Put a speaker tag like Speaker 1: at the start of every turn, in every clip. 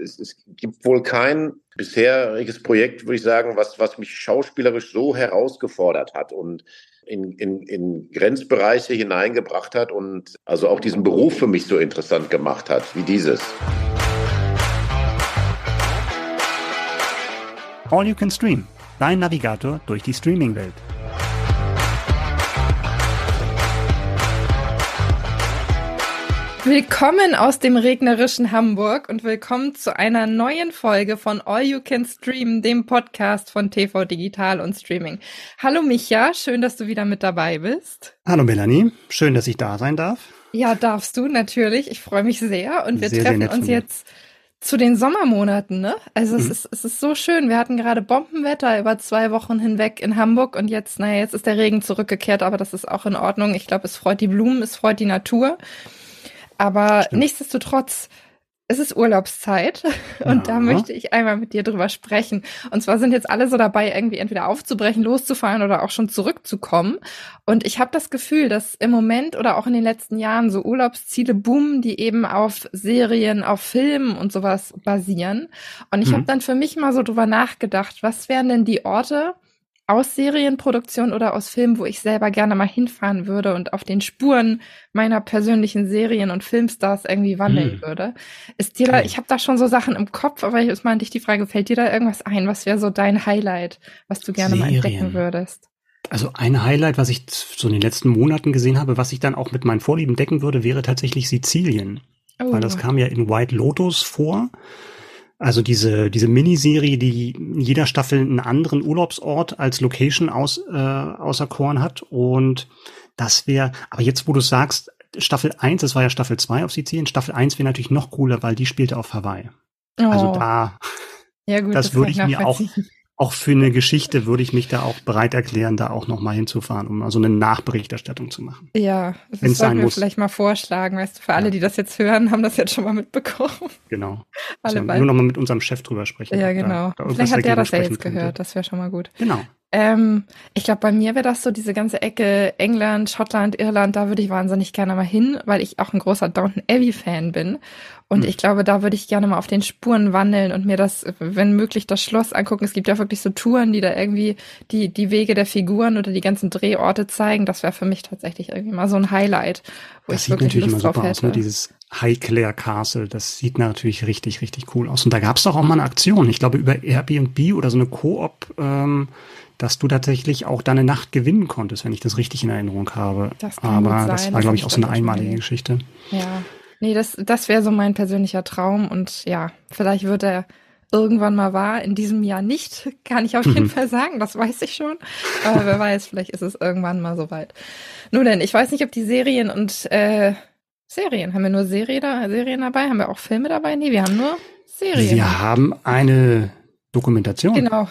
Speaker 1: es, es gibt wohl kein bisheriges Projekt, würde ich sagen, was, was mich schauspielerisch so herausgefordert hat und in, in, in Grenzbereiche hineingebracht hat und also auch diesen Beruf für mich so interessant gemacht hat wie dieses.
Speaker 2: All You Can Stream, dein Navigator durch die Streaming-Welt.
Speaker 3: Willkommen aus dem regnerischen Hamburg und willkommen zu einer neuen Folge von All You Can Stream, dem Podcast von TV Digital und Streaming. Hallo Micha, schön, dass du wieder mit dabei bist.
Speaker 2: Hallo Melanie, schön, dass ich da sein darf.
Speaker 3: Ja, darfst du natürlich. Ich freue mich sehr und wir sehr, treffen sehr uns jetzt zu den Sommermonaten, ne? Also mhm. es, ist, es ist so schön. Wir hatten gerade Bombenwetter über zwei Wochen hinweg in Hamburg und jetzt, naja, jetzt ist der Regen zurückgekehrt, aber das ist auch in Ordnung. Ich glaube, es freut die Blumen, es freut die Natur. Aber Stimmt. nichtsdestotrotz, es ist Urlaubszeit und ja. da möchte ich einmal mit dir drüber sprechen. Und zwar sind jetzt alle so dabei, irgendwie entweder aufzubrechen, loszufahren oder auch schon zurückzukommen. Und ich habe das Gefühl, dass im Moment oder auch in den letzten Jahren so Urlaubsziele boomen, die eben auf Serien, auf Filmen und sowas basieren. Und ich mhm. habe dann für mich mal so drüber nachgedacht, was wären denn die Orte, aus Serienproduktion oder aus Filmen, wo ich selber gerne mal hinfahren würde und auf den Spuren meiner persönlichen Serien und Filmstars irgendwie wandeln hm. würde. Ist dir da, ich habe da schon so Sachen im Kopf, aber mal an dich die Frage, fällt dir da irgendwas ein? Was wäre so dein Highlight, was du gerne Serien. mal entdecken würdest?
Speaker 2: Also ein Highlight, was ich so in den letzten Monaten gesehen habe, was ich dann auch mit meinen Vorlieben decken würde, wäre tatsächlich Sizilien. Oh. Weil das kam ja in White Lotus vor. Also diese, diese Miniserie, die in jeder Staffel einen anderen Urlaubsort als Location aus, äh, auserkoren hat. Und das wäre, aber jetzt, wo du sagst, Staffel 1, das war ja Staffel 2 auf Sizilien, Staffel 1 wäre natürlich noch cooler, weil die spielte auf Hawaii. Also oh. Also da, ja, gut, das, das würde ich mir auch, auch für eine Geschichte würde ich mich da auch bereit erklären, da auch noch mal hinzufahren, um also eine Nachberichterstattung zu machen.
Speaker 3: Ja, das Wenn's sollten wir muss. vielleicht mal vorschlagen. Weißt du, für alle, die das jetzt hören, haben das jetzt schon mal mitbekommen.
Speaker 2: Genau. alle also nur noch mal mit unserem Chef drüber sprechen.
Speaker 3: Ja, genau. Da, da vielleicht hat der das ja jetzt gehört. Das wäre schon mal gut.
Speaker 2: Genau.
Speaker 3: Ähm, ich glaube, bei mir wäre das so diese ganze Ecke England, Schottland, Irland, da würde ich wahnsinnig gerne mal hin, weil ich auch ein großer Downton Abbey Fan bin. Und hm. ich glaube, da würde ich gerne mal auf den Spuren wandeln und mir das, wenn möglich, das Schloss angucken. Es gibt ja wirklich so Touren, die da irgendwie die, die Wege der Figuren oder die ganzen Drehorte zeigen. Das wäre für mich tatsächlich irgendwie mal so ein Highlight,
Speaker 2: wo das ich wirklich natürlich Lust immer super aus, ne? Dieses Highclere Castle, das sieht natürlich richtig, richtig cool aus. Und da gab es doch auch mal eine Aktion, ich glaube über Airbnb oder so eine Koop, ähm, dass du tatsächlich auch deine Nacht gewinnen konntest, wenn ich das richtig in Erinnerung habe. Das kann Aber sein, das war, glaube ich, auch so eine einmalige Geschichte.
Speaker 3: Ja. Nee, das, das wäre so mein persönlicher Traum und ja, vielleicht wird er irgendwann mal wahr, in diesem Jahr nicht, kann ich auf jeden mhm. Fall sagen, das weiß ich schon. Aber wer weiß, vielleicht ist es irgendwann mal soweit. Nun denn, ich weiß nicht, ob die Serien und äh, Serien, haben wir nur Serie da, Serien dabei? Haben wir auch Filme dabei? Nee, wir haben nur Serien.
Speaker 2: Wir haben eine Dokumentation.
Speaker 3: Genau.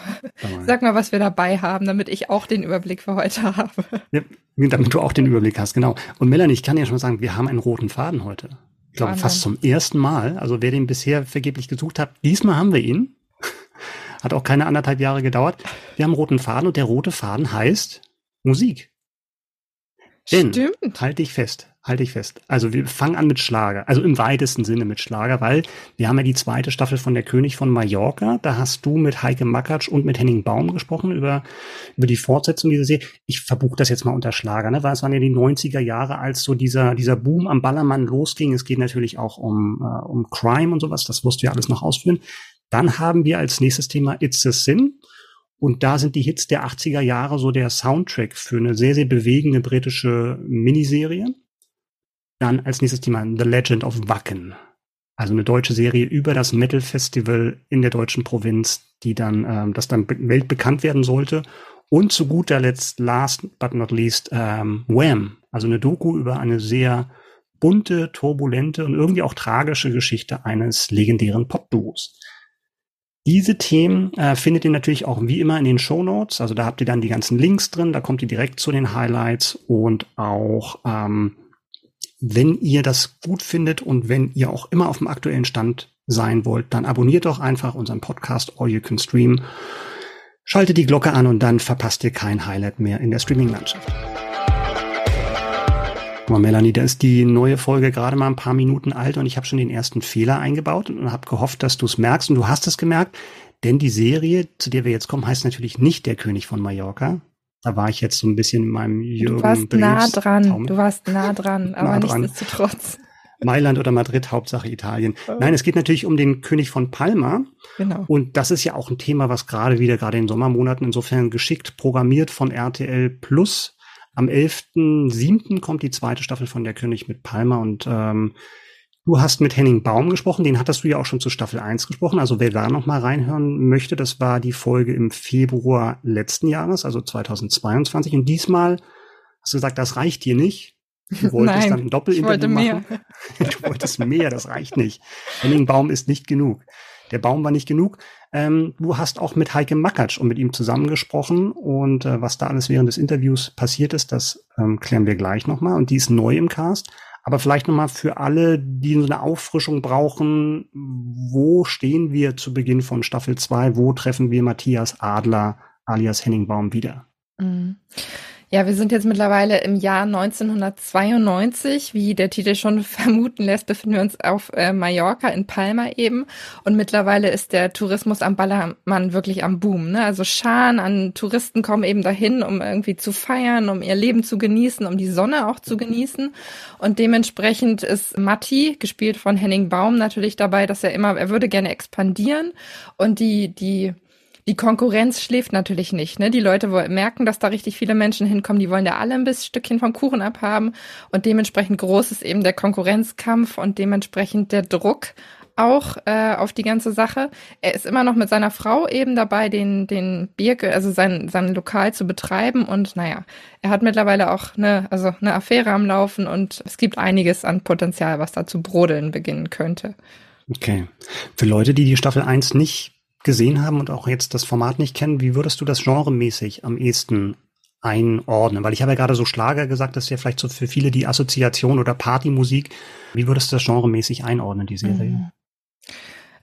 Speaker 3: Sag mal, was wir dabei haben, damit ich auch den Überblick für heute habe.
Speaker 2: Ja, damit du auch den Überblick hast, genau. Und Melanie, ich kann ja schon sagen, wir haben einen roten Faden heute. Ich glaube, fast zum ersten Mal. Also wer den bisher vergeblich gesucht hat, diesmal haben wir ihn. Hat auch keine anderthalb Jahre gedauert. Wir haben einen roten Faden und der rote Faden heißt Musik. Denn, Stimmt. Halte ich fest halte ich fest. Also wir fangen an mit Schlager, also im weitesten Sinne mit Schlager, weil wir haben ja die zweite Staffel von Der König von Mallorca. Da hast du mit Heike Makatsch und mit Henning Baum gesprochen über, über die Fortsetzung dieser Serie. Ich verbuche das jetzt mal unter Schlager, ne? weil es waren ja die 90er Jahre, als so dieser, dieser Boom am Ballermann losging. Es geht natürlich auch um, äh, um Crime und sowas. Das wirst du ja alles noch ausführen. Dann haben wir als nächstes Thema It's a Sin. Und da sind die Hits der 80er Jahre so der Soundtrack für eine sehr, sehr bewegende britische Miniserie. Dann als nächstes Thema The Legend of Wacken. Also eine deutsche Serie über das Metal Festival in der deutschen Provinz, die dann, ähm, das dann weltbekannt werden sollte. Und zu guter Letzt, last but not least, ähm, Wham. Also eine Doku über eine sehr bunte, turbulente und irgendwie auch tragische Geschichte eines legendären Pop-Duos. Diese Themen äh, findet ihr natürlich auch wie immer in den Show Notes. Also da habt ihr dann die ganzen Links drin, da kommt ihr direkt zu den Highlights und auch ähm, wenn ihr das gut findet und wenn ihr auch immer auf dem aktuellen Stand sein wollt, dann abonniert doch einfach unseren Podcast All You Can Stream. Schaltet die Glocke an und dann verpasst ihr kein Highlight mehr in der Streaming-Landschaft. Mal, Melanie, da ist die neue Folge gerade mal ein paar Minuten alt und ich habe schon den ersten Fehler eingebaut und habe gehofft, dass du es merkst und du hast es gemerkt, denn die Serie, zu der wir jetzt kommen, heißt natürlich nicht der König von Mallorca. Da war ich jetzt so ein bisschen in meinem
Speaker 3: Jürgen Du warst Dreves nah dran, Traum. du warst nah dran, aber nah nichtsdestotrotz.
Speaker 2: Mailand oder Madrid, Hauptsache Italien. Nein, es geht natürlich um den König von Palma. Genau. Und das ist ja auch ein Thema, was gerade wieder, gerade in Sommermonaten insofern geschickt programmiert von RTL Plus. Am 11.07. kommt die zweite Staffel von Der König mit Palma und ähm, Du hast mit Henning Baum gesprochen, den hattest du ja auch schon zu Staffel 1 gesprochen. Also wer da noch mal reinhören möchte, das war die Folge im Februar letzten Jahres, also 2022. Und diesmal hast du gesagt, das reicht dir nicht. Du wolltest Nein, dann ein Doppelinterview machen. Mehr. Du wolltest mehr, das reicht nicht. Henning Baum ist nicht genug. Der Baum war nicht genug. Ähm, du hast auch mit Heike Makatsch und mit ihm zusammengesprochen und äh, was da alles während des Interviews passiert ist, das ähm, klären wir gleich nochmal. Und die ist neu im Cast. Aber vielleicht nochmal für alle, die so eine Auffrischung brauchen, wo stehen wir zu Beginn von Staffel 2? Wo treffen wir Matthias Adler alias Henning Baum wieder?
Speaker 3: Mhm. Ja, wir sind jetzt mittlerweile im Jahr 1992. Wie der Titel schon vermuten lässt, befinden wir uns auf äh, Mallorca in Palma eben. Und mittlerweile ist der Tourismus am Ballermann wirklich am Boom. Ne? Also Scharen an Touristen kommen eben dahin, um irgendwie zu feiern, um ihr Leben zu genießen, um die Sonne auch zu genießen. Und dementsprechend ist Matti, gespielt von Henning Baum, natürlich dabei, dass er immer, er würde gerne expandieren und die, die die Konkurrenz schläft natürlich nicht. Ne? Die Leute merken, dass da richtig viele Menschen hinkommen, die wollen da alle ein bisschen Stückchen vom Kuchen abhaben und dementsprechend groß ist eben der Konkurrenzkampf und dementsprechend der Druck auch äh, auf die ganze Sache. Er ist immer noch mit seiner Frau eben dabei, den, den Birke, also sein, sein Lokal zu betreiben. Und naja, er hat mittlerweile auch eine, also eine Affäre am Laufen und es gibt einiges an Potenzial, was da zu brodeln beginnen könnte.
Speaker 2: Okay. Für Leute, die die Staffel 1 nicht gesehen haben und auch jetzt das Format nicht kennen, wie würdest du das genremäßig am ehesten einordnen? Weil ich habe ja gerade so Schlager gesagt, das ist ja vielleicht so für viele die Assoziation oder Partymusik. Wie würdest du das genremäßig einordnen, die Serie? Mhm.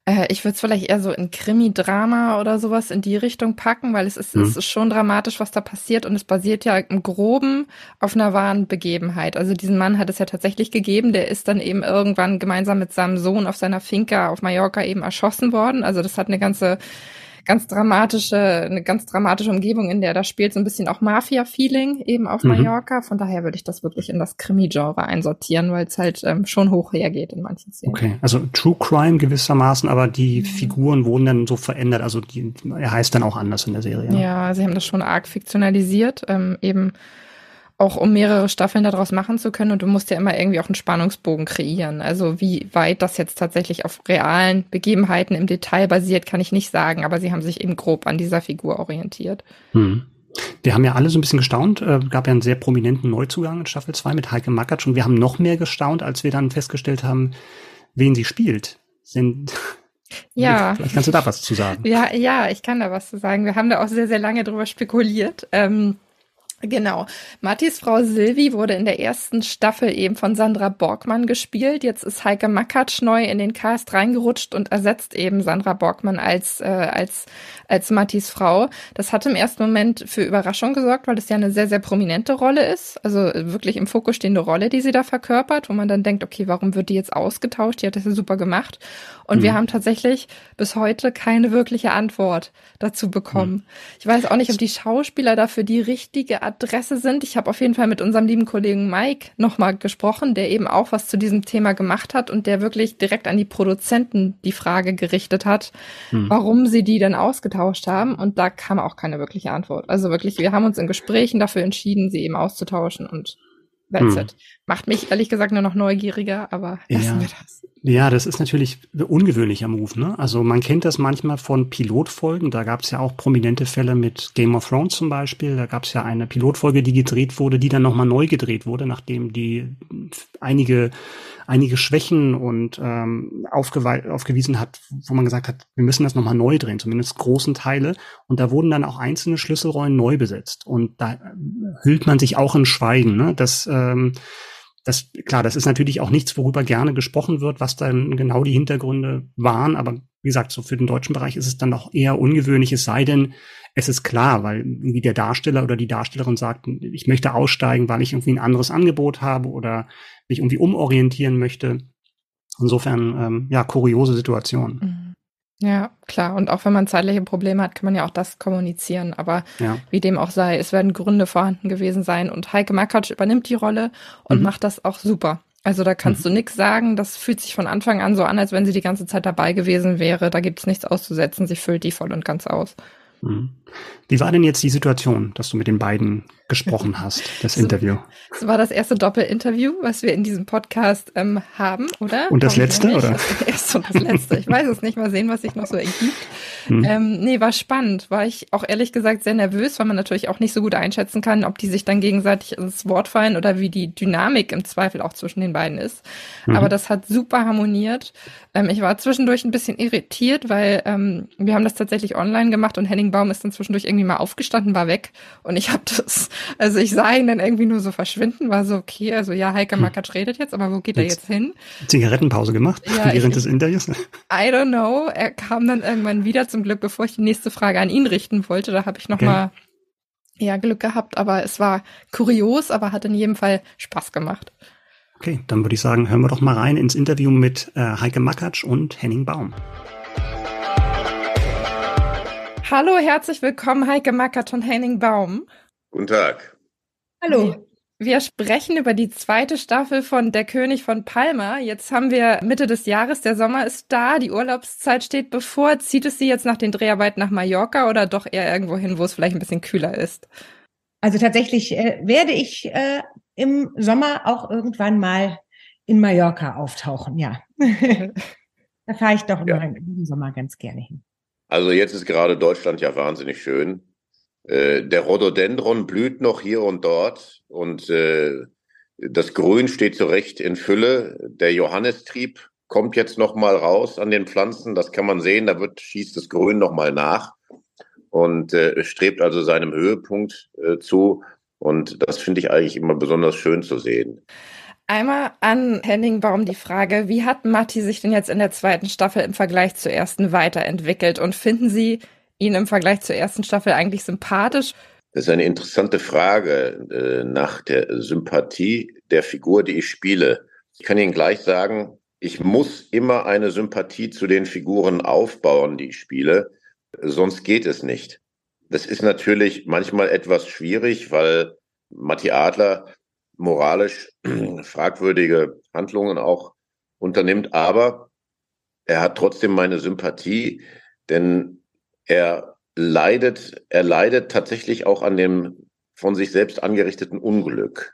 Speaker 3: Äh, ich würde es vielleicht eher so in Krimi-Drama oder sowas in die Richtung packen, weil es ist, mhm. es ist schon dramatisch, was da passiert und es basiert ja im Groben auf einer wahren Begebenheit. Also diesen Mann hat es ja tatsächlich gegeben, der ist dann eben irgendwann gemeinsam mit seinem Sohn auf seiner Finca auf Mallorca eben erschossen worden. Also das hat eine ganze ganz dramatische, eine ganz dramatische Umgebung, in der das spielt, so ein bisschen auch Mafia-Feeling eben auf mhm. Mallorca. Von daher würde ich das wirklich in das Krimi-Genre einsortieren, weil es halt ähm, schon hoch hergeht in manchen Szenen.
Speaker 2: Okay, also True Crime gewissermaßen, aber die mhm. Figuren wurden dann so verändert, also die, er heißt dann auch anders in der Serie.
Speaker 3: Ja, sie haben das schon arg fiktionalisiert, ähm, eben auch um mehrere Staffeln daraus machen zu können. Und du musst ja immer irgendwie auch einen Spannungsbogen kreieren. Also wie weit das jetzt tatsächlich auf realen Begebenheiten im Detail basiert, kann ich nicht sagen. Aber sie haben sich eben grob an dieser Figur orientiert.
Speaker 2: Hm. Wir haben ja alle so ein bisschen gestaunt. Äh, gab ja einen sehr prominenten Neuzugang in Staffel 2 mit Heike Makatsch. Und wir haben noch mehr gestaunt, als wir dann festgestellt haben, wen sie spielt. Sind
Speaker 3: ja.
Speaker 2: Vielleicht kannst du da was zu sagen.
Speaker 3: Ja, ja, ich kann da was zu sagen. Wir haben da auch sehr, sehr lange drüber spekuliert. Ähm, Genau. Mattis Frau Silvi wurde in der ersten Staffel eben von Sandra Borgmann gespielt. Jetzt ist Heike Makatsch neu in den Cast reingerutscht und ersetzt eben Sandra Borgmann als, äh, als, als Mattis Frau. Das hat im ersten Moment für Überraschung gesorgt, weil das ja eine sehr, sehr prominente Rolle ist. Also wirklich im Fokus stehende Rolle, die sie da verkörpert, wo man dann denkt, okay, warum wird die jetzt ausgetauscht? Die hat das ja super gemacht. Und mhm. wir haben tatsächlich bis heute keine wirkliche Antwort dazu bekommen. Mhm. Ich weiß auch nicht, ob die Schauspieler dafür die richtige Adresse sind. Ich habe auf jeden Fall mit unserem lieben Kollegen Mike nochmal gesprochen, der eben auch was zu diesem Thema gemacht hat und der wirklich direkt an die Produzenten die Frage gerichtet hat, mhm. warum sie die denn ausgetauscht haben. Und da kam auch keine wirkliche Antwort. Also wirklich, wir haben uns in Gesprächen dafür entschieden, sie eben auszutauschen und That's hm. it. Macht mich ehrlich gesagt nur noch neugieriger, aber lassen
Speaker 2: ja. wir das. Ja, das ist natürlich ungewöhnlicher Move. Ne? Also man kennt das manchmal von Pilotfolgen. Da gab es ja auch prominente Fälle mit Game of Thrones zum Beispiel. Da gab es ja eine Pilotfolge, die gedreht wurde, die dann nochmal neu gedreht wurde, nachdem die einige einige Schwächen und ähm, aufgewiesen hat, wo man gesagt hat, wir müssen das nochmal neu drehen, zumindest großen Teile. Und da wurden dann auch einzelne Schlüsselrollen neu besetzt. Und da hüllt man sich auch in Schweigen. Ne? Das ähm, das, klar, das ist natürlich auch nichts, worüber gerne gesprochen wird, was dann genau die Hintergründe waren, aber wie gesagt, so für den deutschen Bereich ist es dann auch eher ungewöhnlich, es sei denn, es ist klar, weil irgendwie der Darsteller oder die Darstellerin sagt, ich möchte aussteigen, weil ich irgendwie ein anderes Angebot habe oder mich irgendwie umorientieren möchte. Insofern, ähm, ja, kuriose Situation.
Speaker 3: Mhm. Ja, klar. Und auch wenn man zeitliche Probleme hat, kann man ja auch das kommunizieren. Aber ja. wie dem auch sei, es werden Gründe vorhanden gewesen sein. Und Heike Makatsch übernimmt die Rolle und mhm. macht das auch super. Also da kannst mhm. du nichts sagen. Das fühlt sich von Anfang an so an, als wenn sie die ganze Zeit dabei gewesen wäre. Da gibt es nichts auszusetzen. Sie füllt die voll und ganz aus.
Speaker 2: Mhm. Wie war denn jetzt die Situation, dass du mit den beiden gesprochen hast, das Interview?
Speaker 3: Das war das erste Doppelinterview, was wir in diesem Podcast ähm, haben, oder?
Speaker 2: Und das Komm, letzte, oder?
Speaker 3: Das erste und das letzte. Ich weiß es nicht. Mal sehen, was sich noch so ergibt. Hm. Ähm, nee, war spannend. War ich auch ehrlich gesagt sehr nervös, weil man natürlich auch nicht so gut einschätzen kann, ob die sich dann gegenseitig ins Wort fallen oder wie die Dynamik im Zweifel auch zwischen den beiden ist. Mhm. Aber das hat super harmoniert. Ähm, ich war zwischendurch ein bisschen irritiert, weil ähm, wir haben das tatsächlich online gemacht und Henning Baum ist dann zwischendurch irgendwie mal aufgestanden, war weg. Und ich habe das, also ich sah ihn dann irgendwie nur so verschwinden, war so, okay, also ja, Heike hm. Makatsch redet jetzt, aber wo geht jetzt er jetzt hin?
Speaker 2: Zigarettenpause gemacht ja, während ich, des Interviews?
Speaker 3: I don't know. Er kam dann irgendwann wieder zum Glück, bevor ich die nächste Frage an ihn richten wollte. Da habe ich noch okay. mal ja, Glück gehabt, aber es war kurios, aber hat in jedem Fall Spaß gemacht.
Speaker 2: Okay, dann würde ich sagen, hören wir doch mal rein ins Interview mit äh, Heike Makatsch und Henning Baum.
Speaker 3: Hallo, herzlich willkommen, Heike Mackert und Henning Baum.
Speaker 1: Guten Tag.
Speaker 3: Hallo. Wir sprechen über die zweite Staffel von Der König von Palma. Jetzt haben wir Mitte des Jahres, der Sommer ist da, die Urlaubszeit steht bevor. Zieht es Sie jetzt nach den Dreharbeiten nach Mallorca oder doch eher irgendwo hin, wo es vielleicht ein bisschen kühler ist?
Speaker 4: Also tatsächlich äh, werde ich äh, im Sommer auch irgendwann mal in Mallorca auftauchen, ja. da fahre ich doch ja. im Sommer ganz gerne hin.
Speaker 1: Also jetzt ist gerade Deutschland ja wahnsinnig schön. Äh, der Rhododendron blüht noch hier und dort und äh, das Grün steht zurecht in Fülle. Der Johannistrieb kommt jetzt noch mal raus an den Pflanzen. Das kann man sehen. Da wird schießt das Grün noch mal nach und äh, strebt also seinem Höhepunkt äh, zu. Und das finde ich eigentlich immer besonders schön zu sehen.
Speaker 3: Einmal an Henning Baum die Frage, wie hat Matti sich denn jetzt in der zweiten Staffel im Vergleich zur ersten weiterentwickelt? Und finden Sie ihn im Vergleich zur ersten Staffel eigentlich sympathisch?
Speaker 1: Das ist eine interessante Frage äh, nach der Sympathie der Figur, die ich spiele. Ich kann Ihnen gleich sagen, ich muss immer eine Sympathie zu den Figuren aufbauen, die ich spiele, sonst geht es nicht. Das ist natürlich manchmal etwas schwierig, weil Matti Adler moralisch fragwürdige Handlungen auch unternimmt, aber er hat trotzdem meine Sympathie, denn er leidet, er leidet tatsächlich auch an dem von sich selbst angerichteten Unglück.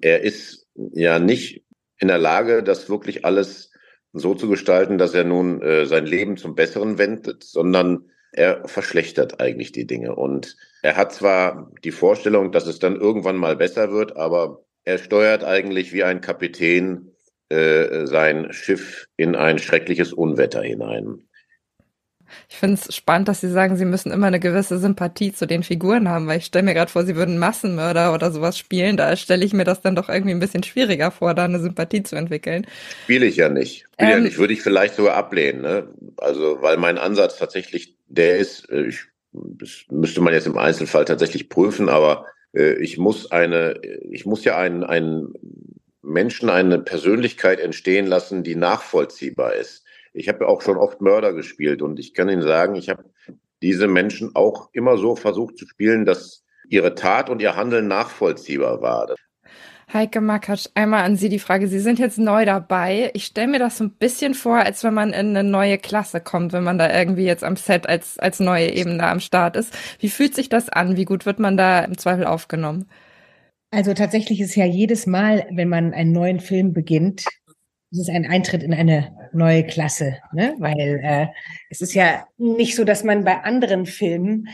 Speaker 1: Er ist ja nicht in der Lage, das wirklich alles so zu gestalten, dass er nun äh, sein Leben zum Besseren wendet, sondern er verschlechtert eigentlich die Dinge. Und er hat zwar die Vorstellung, dass es dann irgendwann mal besser wird, aber er steuert eigentlich wie ein Kapitän äh, sein Schiff in ein schreckliches Unwetter hinein.
Speaker 3: Ich finde es spannend, dass Sie sagen, Sie müssen immer eine gewisse Sympathie zu den Figuren haben, weil ich stelle mir gerade vor, Sie würden Massenmörder oder sowas spielen. Da stelle ich mir das dann doch irgendwie ein bisschen schwieriger vor, da eine Sympathie zu entwickeln.
Speaker 1: Spiele ich ja nicht. Ähm, ja nicht. Würde ich vielleicht sogar ablehnen. Ne? Also, weil mein Ansatz tatsächlich der ist, äh, ich, das müsste man jetzt im Einzelfall tatsächlich prüfen, aber ich muss eine, ich muss ja einen, einen Menschen eine Persönlichkeit entstehen lassen, die nachvollziehbar ist. Ich habe ja auch schon oft Mörder gespielt und ich kann Ihnen sagen, ich habe diese Menschen auch immer so versucht zu spielen, dass ihre Tat und ihr Handeln nachvollziehbar war.
Speaker 3: Heike Makatsch, einmal an Sie die Frage. Sie sind jetzt neu dabei. Ich stelle mir das so ein bisschen vor, als wenn man in eine neue Klasse kommt, wenn man da irgendwie jetzt am Set als, als neue Ebene am Start ist. Wie fühlt sich das an? Wie gut wird man da im Zweifel aufgenommen?
Speaker 4: Also tatsächlich ist ja jedes Mal, wenn man einen neuen Film beginnt, ist es ein Eintritt in eine neue Klasse, ne? Weil äh, es ist ja nicht so, dass man bei anderen Filmen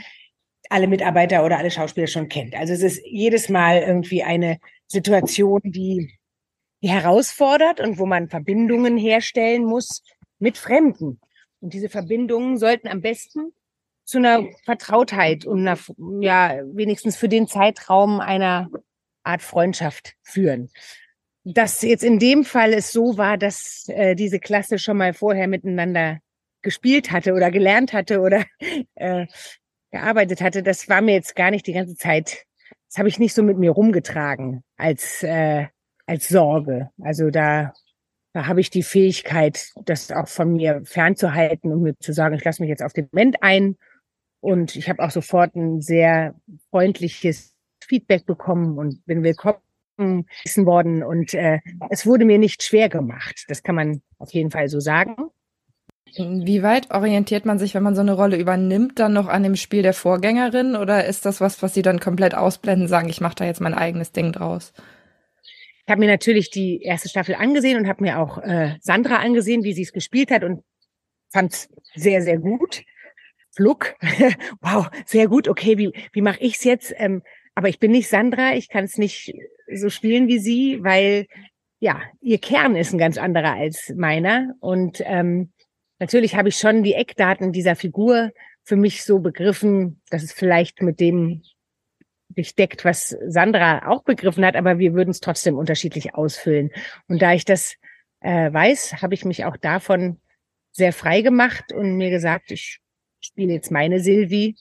Speaker 4: alle Mitarbeiter oder alle Schauspieler schon kennt. Also es ist jedes Mal irgendwie eine Situation, die, die herausfordert und wo man Verbindungen herstellen muss mit Fremden. Und diese Verbindungen sollten am besten zu einer Vertrautheit und einer, ja, wenigstens für den Zeitraum einer Art Freundschaft führen. Dass jetzt in dem Fall es so war, dass äh, diese Klasse schon mal vorher miteinander gespielt hatte oder gelernt hatte oder äh, gearbeitet hatte, das war mir jetzt gar nicht die ganze Zeit, das habe ich nicht so mit mir rumgetragen als, äh, als Sorge. Also da, da habe ich die Fähigkeit, das auch von mir fernzuhalten und mir zu sagen, ich lasse mich jetzt auf den Moment ein. Und ich habe auch sofort ein sehr freundliches Feedback bekommen und bin willkommen worden. Und äh, es wurde mir nicht schwer gemacht. Das kann man auf jeden Fall so sagen.
Speaker 3: Wie weit orientiert man sich, wenn man so eine Rolle übernimmt, dann noch an dem Spiel der Vorgängerin oder ist das was, was Sie dann komplett ausblenden, sagen, ich mache da jetzt mein eigenes Ding draus?
Speaker 4: Ich habe mir natürlich die erste Staffel angesehen und habe mir auch äh, Sandra angesehen, wie sie es gespielt hat und fand es sehr, sehr gut. Fluck, wow, sehr gut. Okay, wie, wie mache ich's jetzt? Ähm, aber ich bin nicht Sandra, ich kann es nicht so spielen wie sie, weil ja, ihr Kern ist ein ganz anderer als meiner. Und ähm, natürlich habe ich schon die Eckdaten dieser Figur für mich so begriffen, dass es vielleicht mit dem sich deckt, was Sandra auch begriffen hat, aber wir würden es trotzdem unterschiedlich ausfüllen. Und da ich das äh, weiß, habe ich mich auch davon sehr frei gemacht und mir gesagt, ich spiele jetzt meine Silvi.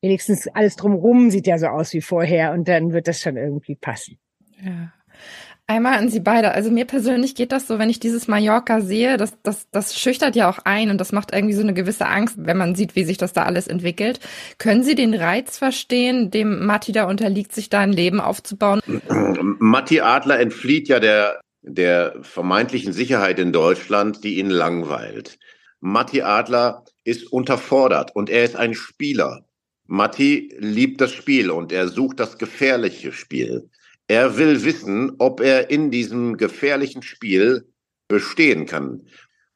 Speaker 4: Wenigstens alles drumherum sieht ja so aus wie vorher und dann wird das schon irgendwie passen.
Speaker 3: Ja. Einmal an Sie beide. Also mir persönlich geht das so, wenn ich dieses Mallorca sehe, das, das, das schüchtert ja auch ein und das macht irgendwie so eine gewisse Angst, wenn man sieht, wie sich das da alles entwickelt. Können Sie den Reiz verstehen, dem Matti da unterliegt, sich da ein Leben aufzubauen?
Speaker 1: Matti Adler entflieht ja der, der vermeintlichen Sicherheit in Deutschland, die ihn langweilt. Matti Adler ist unterfordert und er ist ein Spieler. Matti liebt das Spiel und er sucht das gefährliche Spiel. Er will wissen, ob er in diesem gefährlichen Spiel bestehen kann.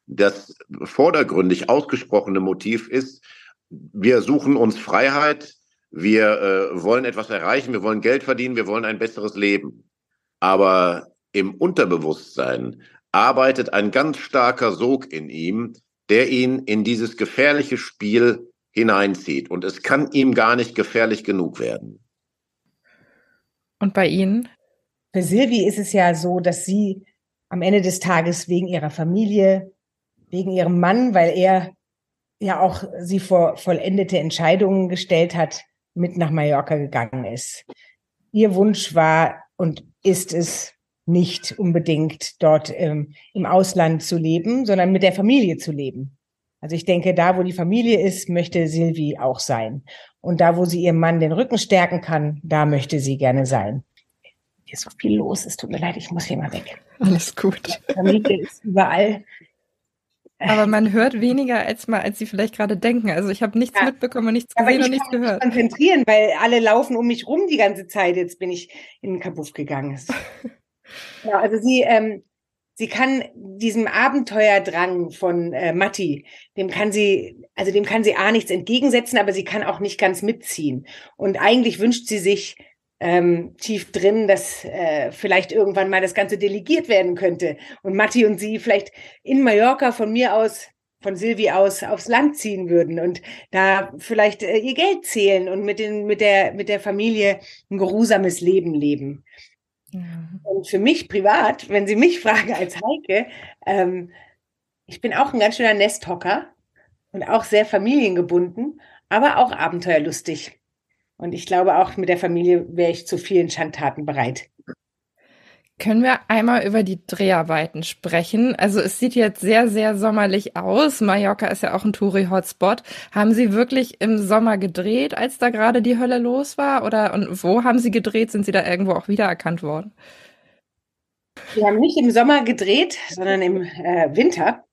Speaker 1: Das vordergründig ausgesprochene Motiv ist, wir suchen uns Freiheit, wir äh, wollen etwas erreichen, wir wollen Geld verdienen, wir wollen ein besseres Leben. Aber im Unterbewusstsein arbeitet ein ganz starker Sog in ihm, der ihn in dieses gefährliche Spiel hineinzieht. Und es kann ihm gar nicht gefährlich genug werden.
Speaker 3: Und bei Ihnen?
Speaker 4: Für Silvi ist es ja so, dass sie am Ende des Tages wegen ihrer Familie, wegen ihrem Mann, weil er ja auch sie vor vollendete Entscheidungen gestellt hat, mit nach Mallorca gegangen ist. Ihr Wunsch war und ist es nicht unbedingt dort ähm, im Ausland zu leben, sondern mit der Familie zu leben. Also ich denke, da, wo die Familie ist, möchte Silvi auch sein. Und da, wo sie ihrem Mann den Rücken stärken kann, da möchte sie gerne sein. Hier ist so viel los. Es tut mir leid, ich muss hier mal weg.
Speaker 3: Alles gut.
Speaker 4: Die Familie ist überall.
Speaker 3: Aber man hört weniger, als mal, als sie vielleicht gerade denken. Also ich habe nichts ja. mitbekommen und nichts gesehen und nichts gehört.
Speaker 4: Ich konzentrieren, weil alle laufen um mich rum die ganze Zeit. Jetzt bin ich in den Kabuff gegangen. ja, also sie, ähm, sie kann diesem Abenteuerdrang von äh, Matti, dem kann sie, also dem kann sie A nichts entgegensetzen, aber sie kann auch nicht ganz mitziehen. Und eigentlich wünscht sie sich ähm, tief drin, dass äh, vielleicht irgendwann mal das Ganze delegiert werden könnte und Matti und sie vielleicht in Mallorca von mir aus von Silvi aus aufs Land ziehen würden und da vielleicht äh, ihr Geld zählen und mit den mit der mit der Familie ein geruhsames Leben leben. Und für mich privat, wenn Sie mich fragen als Heike, ähm, ich bin auch ein ganz schöner Nesthocker und auch sehr familiengebunden, aber auch abenteuerlustig. Und ich glaube, auch mit der Familie wäre ich zu vielen Schandtaten bereit.
Speaker 3: Können wir einmal über die Dreharbeiten sprechen? Also es sieht jetzt sehr, sehr sommerlich aus. Mallorca ist ja auch ein Touri-Hotspot. Haben Sie wirklich im Sommer gedreht, als da gerade die Hölle los war? Oder und wo haben Sie gedreht? Sind Sie da irgendwo auch wiedererkannt worden?
Speaker 4: Wir haben nicht im Sommer gedreht, sondern im äh, Winter.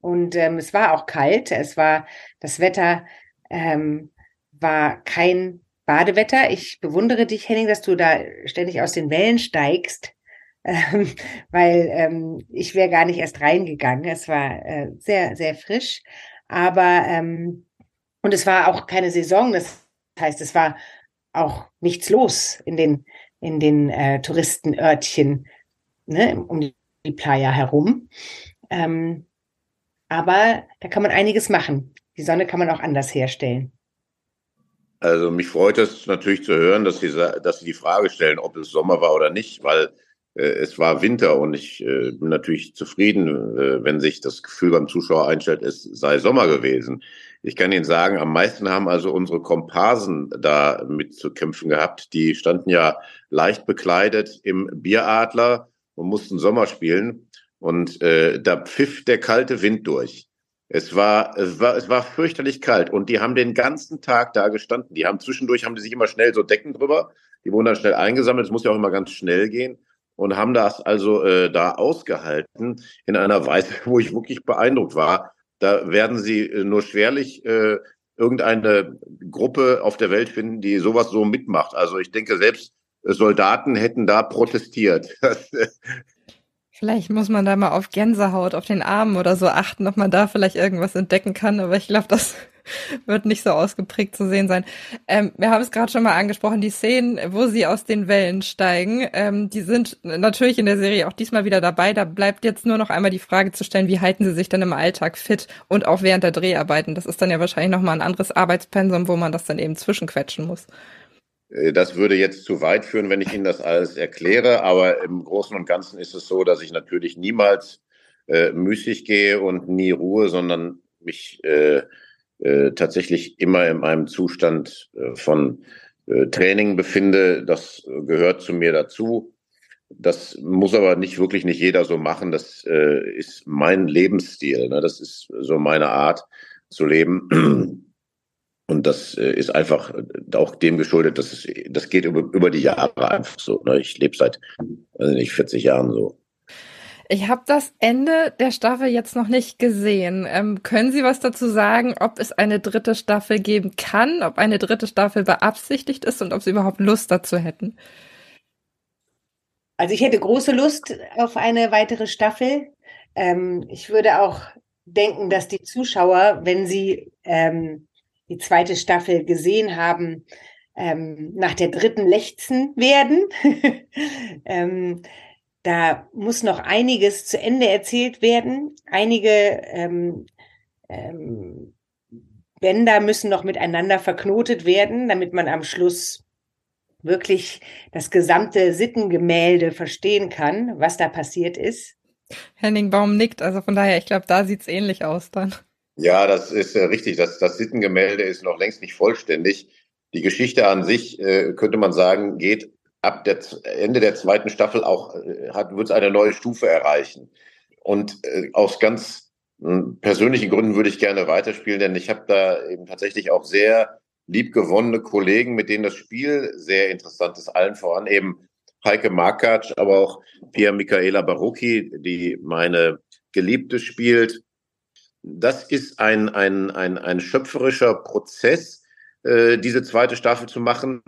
Speaker 4: Und ähm, es war auch kalt. Es war das Wetter ähm, war kein Badewetter. Ich bewundere dich, Henning, dass du da ständig aus den Wellen steigst ähm, weil ähm, ich wäre gar nicht erst reingegangen. Es war äh, sehr, sehr frisch, aber ähm, und es war auch keine Saison. Das heißt, es war auch nichts los in den in den äh, Touristenörtchen ne, um die Playa herum. Ähm, aber da kann man einiges machen. Die Sonne kann man auch anders herstellen.
Speaker 1: Also mich freut es natürlich zu hören, dass Sie, dass Sie die Frage stellen, ob es Sommer war oder nicht, weil es war Winter und ich äh, bin natürlich zufrieden, äh, wenn sich das Gefühl beim Zuschauer einstellt, es sei Sommer gewesen. Ich kann Ihnen sagen, am meisten haben also unsere Komparsen da mit zu kämpfen gehabt. Die standen ja leicht bekleidet im Bieradler und mussten Sommer spielen. Und äh, da pfiff der kalte Wind durch. Es war, es war, es war fürchterlich kalt und die haben den ganzen Tag da gestanden. Die haben zwischendurch haben die sich immer schnell so Decken drüber. Die wurden dann schnell eingesammelt. Es muss ja auch immer ganz schnell gehen und haben das also äh, da ausgehalten in einer Weise, wo ich wirklich beeindruckt war. Da werden sie äh, nur schwerlich äh, irgendeine Gruppe auf der Welt finden, die sowas so mitmacht. Also ich denke, selbst Soldaten hätten da protestiert.
Speaker 3: Vielleicht muss man da mal auf Gänsehaut auf den Armen oder so achten, ob man da vielleicht irgendwas entdecken kann. Aber ich glaube, das wird nicht so ausgeprägt zu sehen sein. Ähm, wir haben es gerade schon mal angesprochen, die Szenen, wo sie aus den Wellen steigen, ähm, die sind natürlich in der Serie auch diesmal wieder dabei. Da bleibt jetzt nur noch einmal die Frage zu stellen, wie halten sie sich dann im Alltag fit und auch während der Dreharbeiten. Das ist dann ja wahrscheinlich nochmal ein anderes Arbeitspensum, wo man das dann eben zwischenquetschen muss.
Speaker 1: Äh, das würde jetzt zu weit führen, wenn ich Ihnen das alles erkläre, aber im Großen und Ganzen ist es so, dass ich natürlich niemals äh, müßig gehe und nie Ruhe, sondern mich äh, äh, tatsächlich immer in einem Zustand äh, von äh, Training befinde. Das gehört zu mir dazu. Das muss aber nicht wirklich nicht jeder so machen. Das ist mein Lebensstil. Ne? Das ist so meine Art zu leben. Und das ist einfach auch dem geschuldet, dass es, das geht über, über die Jahre einfach so. Ne? Ich lebe seit, also nicht 40 Jahren so.
Speaker 3: Ich habe das Ende der Staffel jetzt noch nicht gesehen. Ähm, können Sie was dazu sagen, ob es eine dritte Staffel geben kann, ob eine dritte Staffel beabsichtigt ist und ob Sie überhaupt Lust dazu hätten?
Speaker 4: Also ich hätte große Lust auf eine weitere Staffel. Ähm, ich würde auch denken, dass die Zuschauer, wenn sie ähm, die zweite Staffel gesehen haben, ähm, nach der dritten lechzen werden. da muss noch einiges zu Ende erzählt werden. Einige ähm, ähm, Bänder müssen noch miteinander verknotet werden, damit man am Schluss wirklich das gesamte Sittengemälde verstehen kann, was da passiert ist.
Speaker 3: Henning Baum nickt, also von daher, ich glaube, da sieht's ähnlich aus dann.
Speaker 1: Ja, das ist äh, richtig. Das, das Sittengemälde ist noch längst nicht vollständig. Die Geschichte an sich, äh, könnte man sagen, geht ab der Ende der zweiten Staffel auch, äh, hat, wird es eine neue Stufe erreichen. Und äh, aus ganz äh, persönlichen Gründen würde ich gerne weiterspielen, denn ich habe da eben tatsächlich auch sehr liebgewonnene Kollegen, mit denen das Spiel sehr interessant ist, allen voran eben Heike Markatsch, aber auch Pia Michaela Barocchi, die meine Geliebte spielt das ist ein, ein, ein, ein schöpferischer Prozess, äh, diese zweite Staffel zu machen.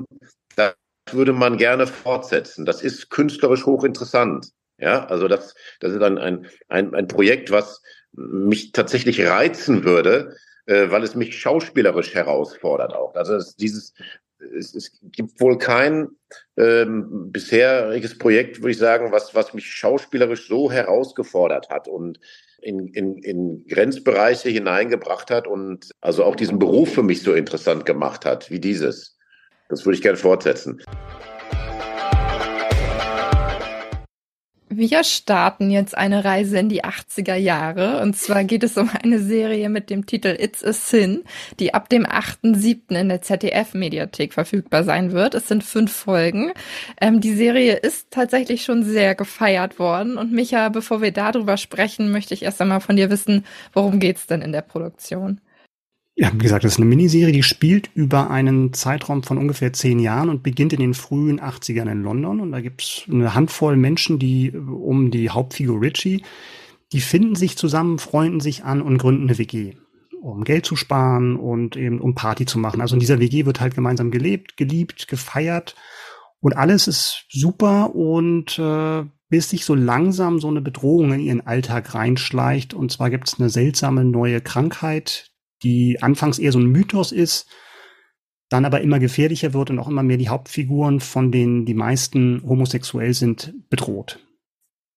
Speaker 1: Würde man gerne fortsetzen. Das ist künstlerisch hochinteressant. Ja, also das, das ist ein, ein, ein, ein Projekt, was mich tatsächlich reizen würde, äh, weil es mich schauspielerisch herausfordert auch. Also es, dieses, es, es gibt wohl kein ähm, bisheriges Projekt, würde ich sagen, was, was mich schauspielerisch so herausgefordert hat. Und in, in, in Grenzbereiche hineingebracht hat und also auch diesen Beruf für mich so interessant gemacht hat wie dieses. Das würde ich gerne fortsetzen.
Speaker 3: Wir starten jetzt eine Reise in die 80er Jahre. Und zwar geht es um eine Serie mit dem Titel It's a Sin, die ab dem 8.7. in der ZDF-Mediathek verfügbar sein wird. Es sind fünf Folgen. Ähm, die Serie ist tatsächlich schon sehr gefeiert worden. Und Micha, bevor wir darüber sprechen, möchte ich erst einmal von dir wissen, worum geht's denn in der Produktion?
Speaker 2: Ja, wie gesagt, das ist eine Miniserie, die spielt über einen Zeitraum von ungefähr zehn Jahren und beginnt in den frühen 80ern in London. Und da gibt's eine Handvoll Menschen, die um die Hauptfigur Richie, die finden sich zusammen, freunden sich an und gründen eine WG, um Geld zu sparen und eben um Party zu machen. Also in dieser WG wird halt gemeinsam gelebt, geliebt, gefeiert und alles ist super und äh, bis sich so langsam so eine Bedrohung in ihren Alltag reinschleicht. Und zwar gibt's eine seltsame neue Krankheit, die anfangs eher so ein Mythos ist, dann aber immer gefährlicher wird und auch immer mehr die Hauptfiguren, von denen die meisten homosexuell sind, bedroht.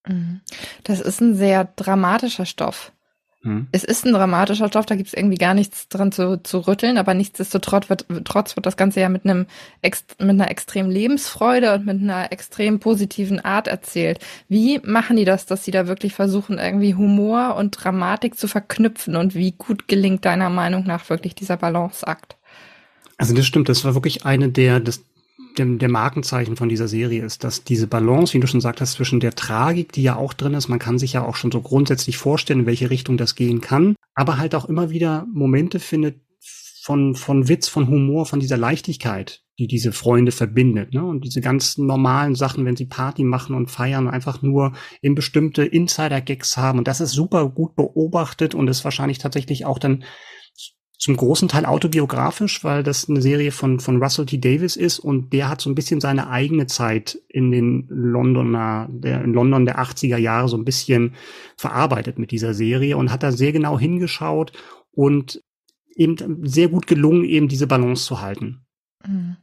Speaker 3: Mhm. Das ist ein sehr dramatischer Stoff. Hm. Es ist ein dramatischer Stoff, da gibt es irgendwie gar nichts dran zu, zu rütteln, aber nichtsdestotrotz wird, trotz wird das Ganze ja mit einem mit einer extremen Lebensfreude und mit einer extrem positiven Art erzählt. Wie machen die das, dass sie da wirklich versuchen, irgendwie Humor und Dramatik zu verknüpfen und wie gut gelingt deiner Meinung nach wirklich dieser Balanceakt?
Speaker 2: Also das stimmt, das war wirklich eine der, das, der, der Markenzeichen von dieser Serie ist, dass diese Balance, wie du schon sagtest, zwischen der Tragik, die ja auch drin ist, man kann sich ja auch schon so grundsätzlich vorstellen, in welche Richtung das gehen kann, aber halt auch immer wieder Momente findet von, von Witz, von Humor, von dieser Leichtigkeit, die diese Freunde verbindet. Ne? Und diese ganz normalen Sachen, wenn sie Party machen und feiern, einfach nur in bestimmte Insider-Gags haben. Und das ist super gut beobachtet und ist wahrscheinlich tatsächlich auch dann zum großen Teil autobiografisch, weil das eine Serie von, von Russell T. Davis ist und der hat so ein bisschen seine eigene Zeit in den Londoner, der, in London der 80er Jahre so ein bisschen verarbeitet mit dieser Serie und hat da sehr genau hingeschaut und eben sehr gut gelungen, eben diese Balance zu halten.
Speaker 3: Mhm.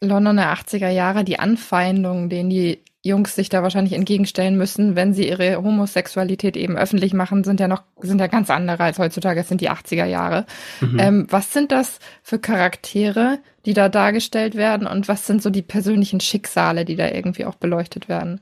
Speaker 3: Londoner 80er Jahre, die Anfeindungen, denen die Jungs sich da wahrscheinlich entgegenstellen müssen, wenn sie ihre Homosexualität eben öffentlich machen, sind ja noch, sind ja ganz andere als heutzutage. Es sind die 80er Jahre. Mhm. Ähm, was sind das für Charaktere, die da dargestellt werden und was sind so die persönlichen Schicksale, die da irgendwie auch beleuchtet werden?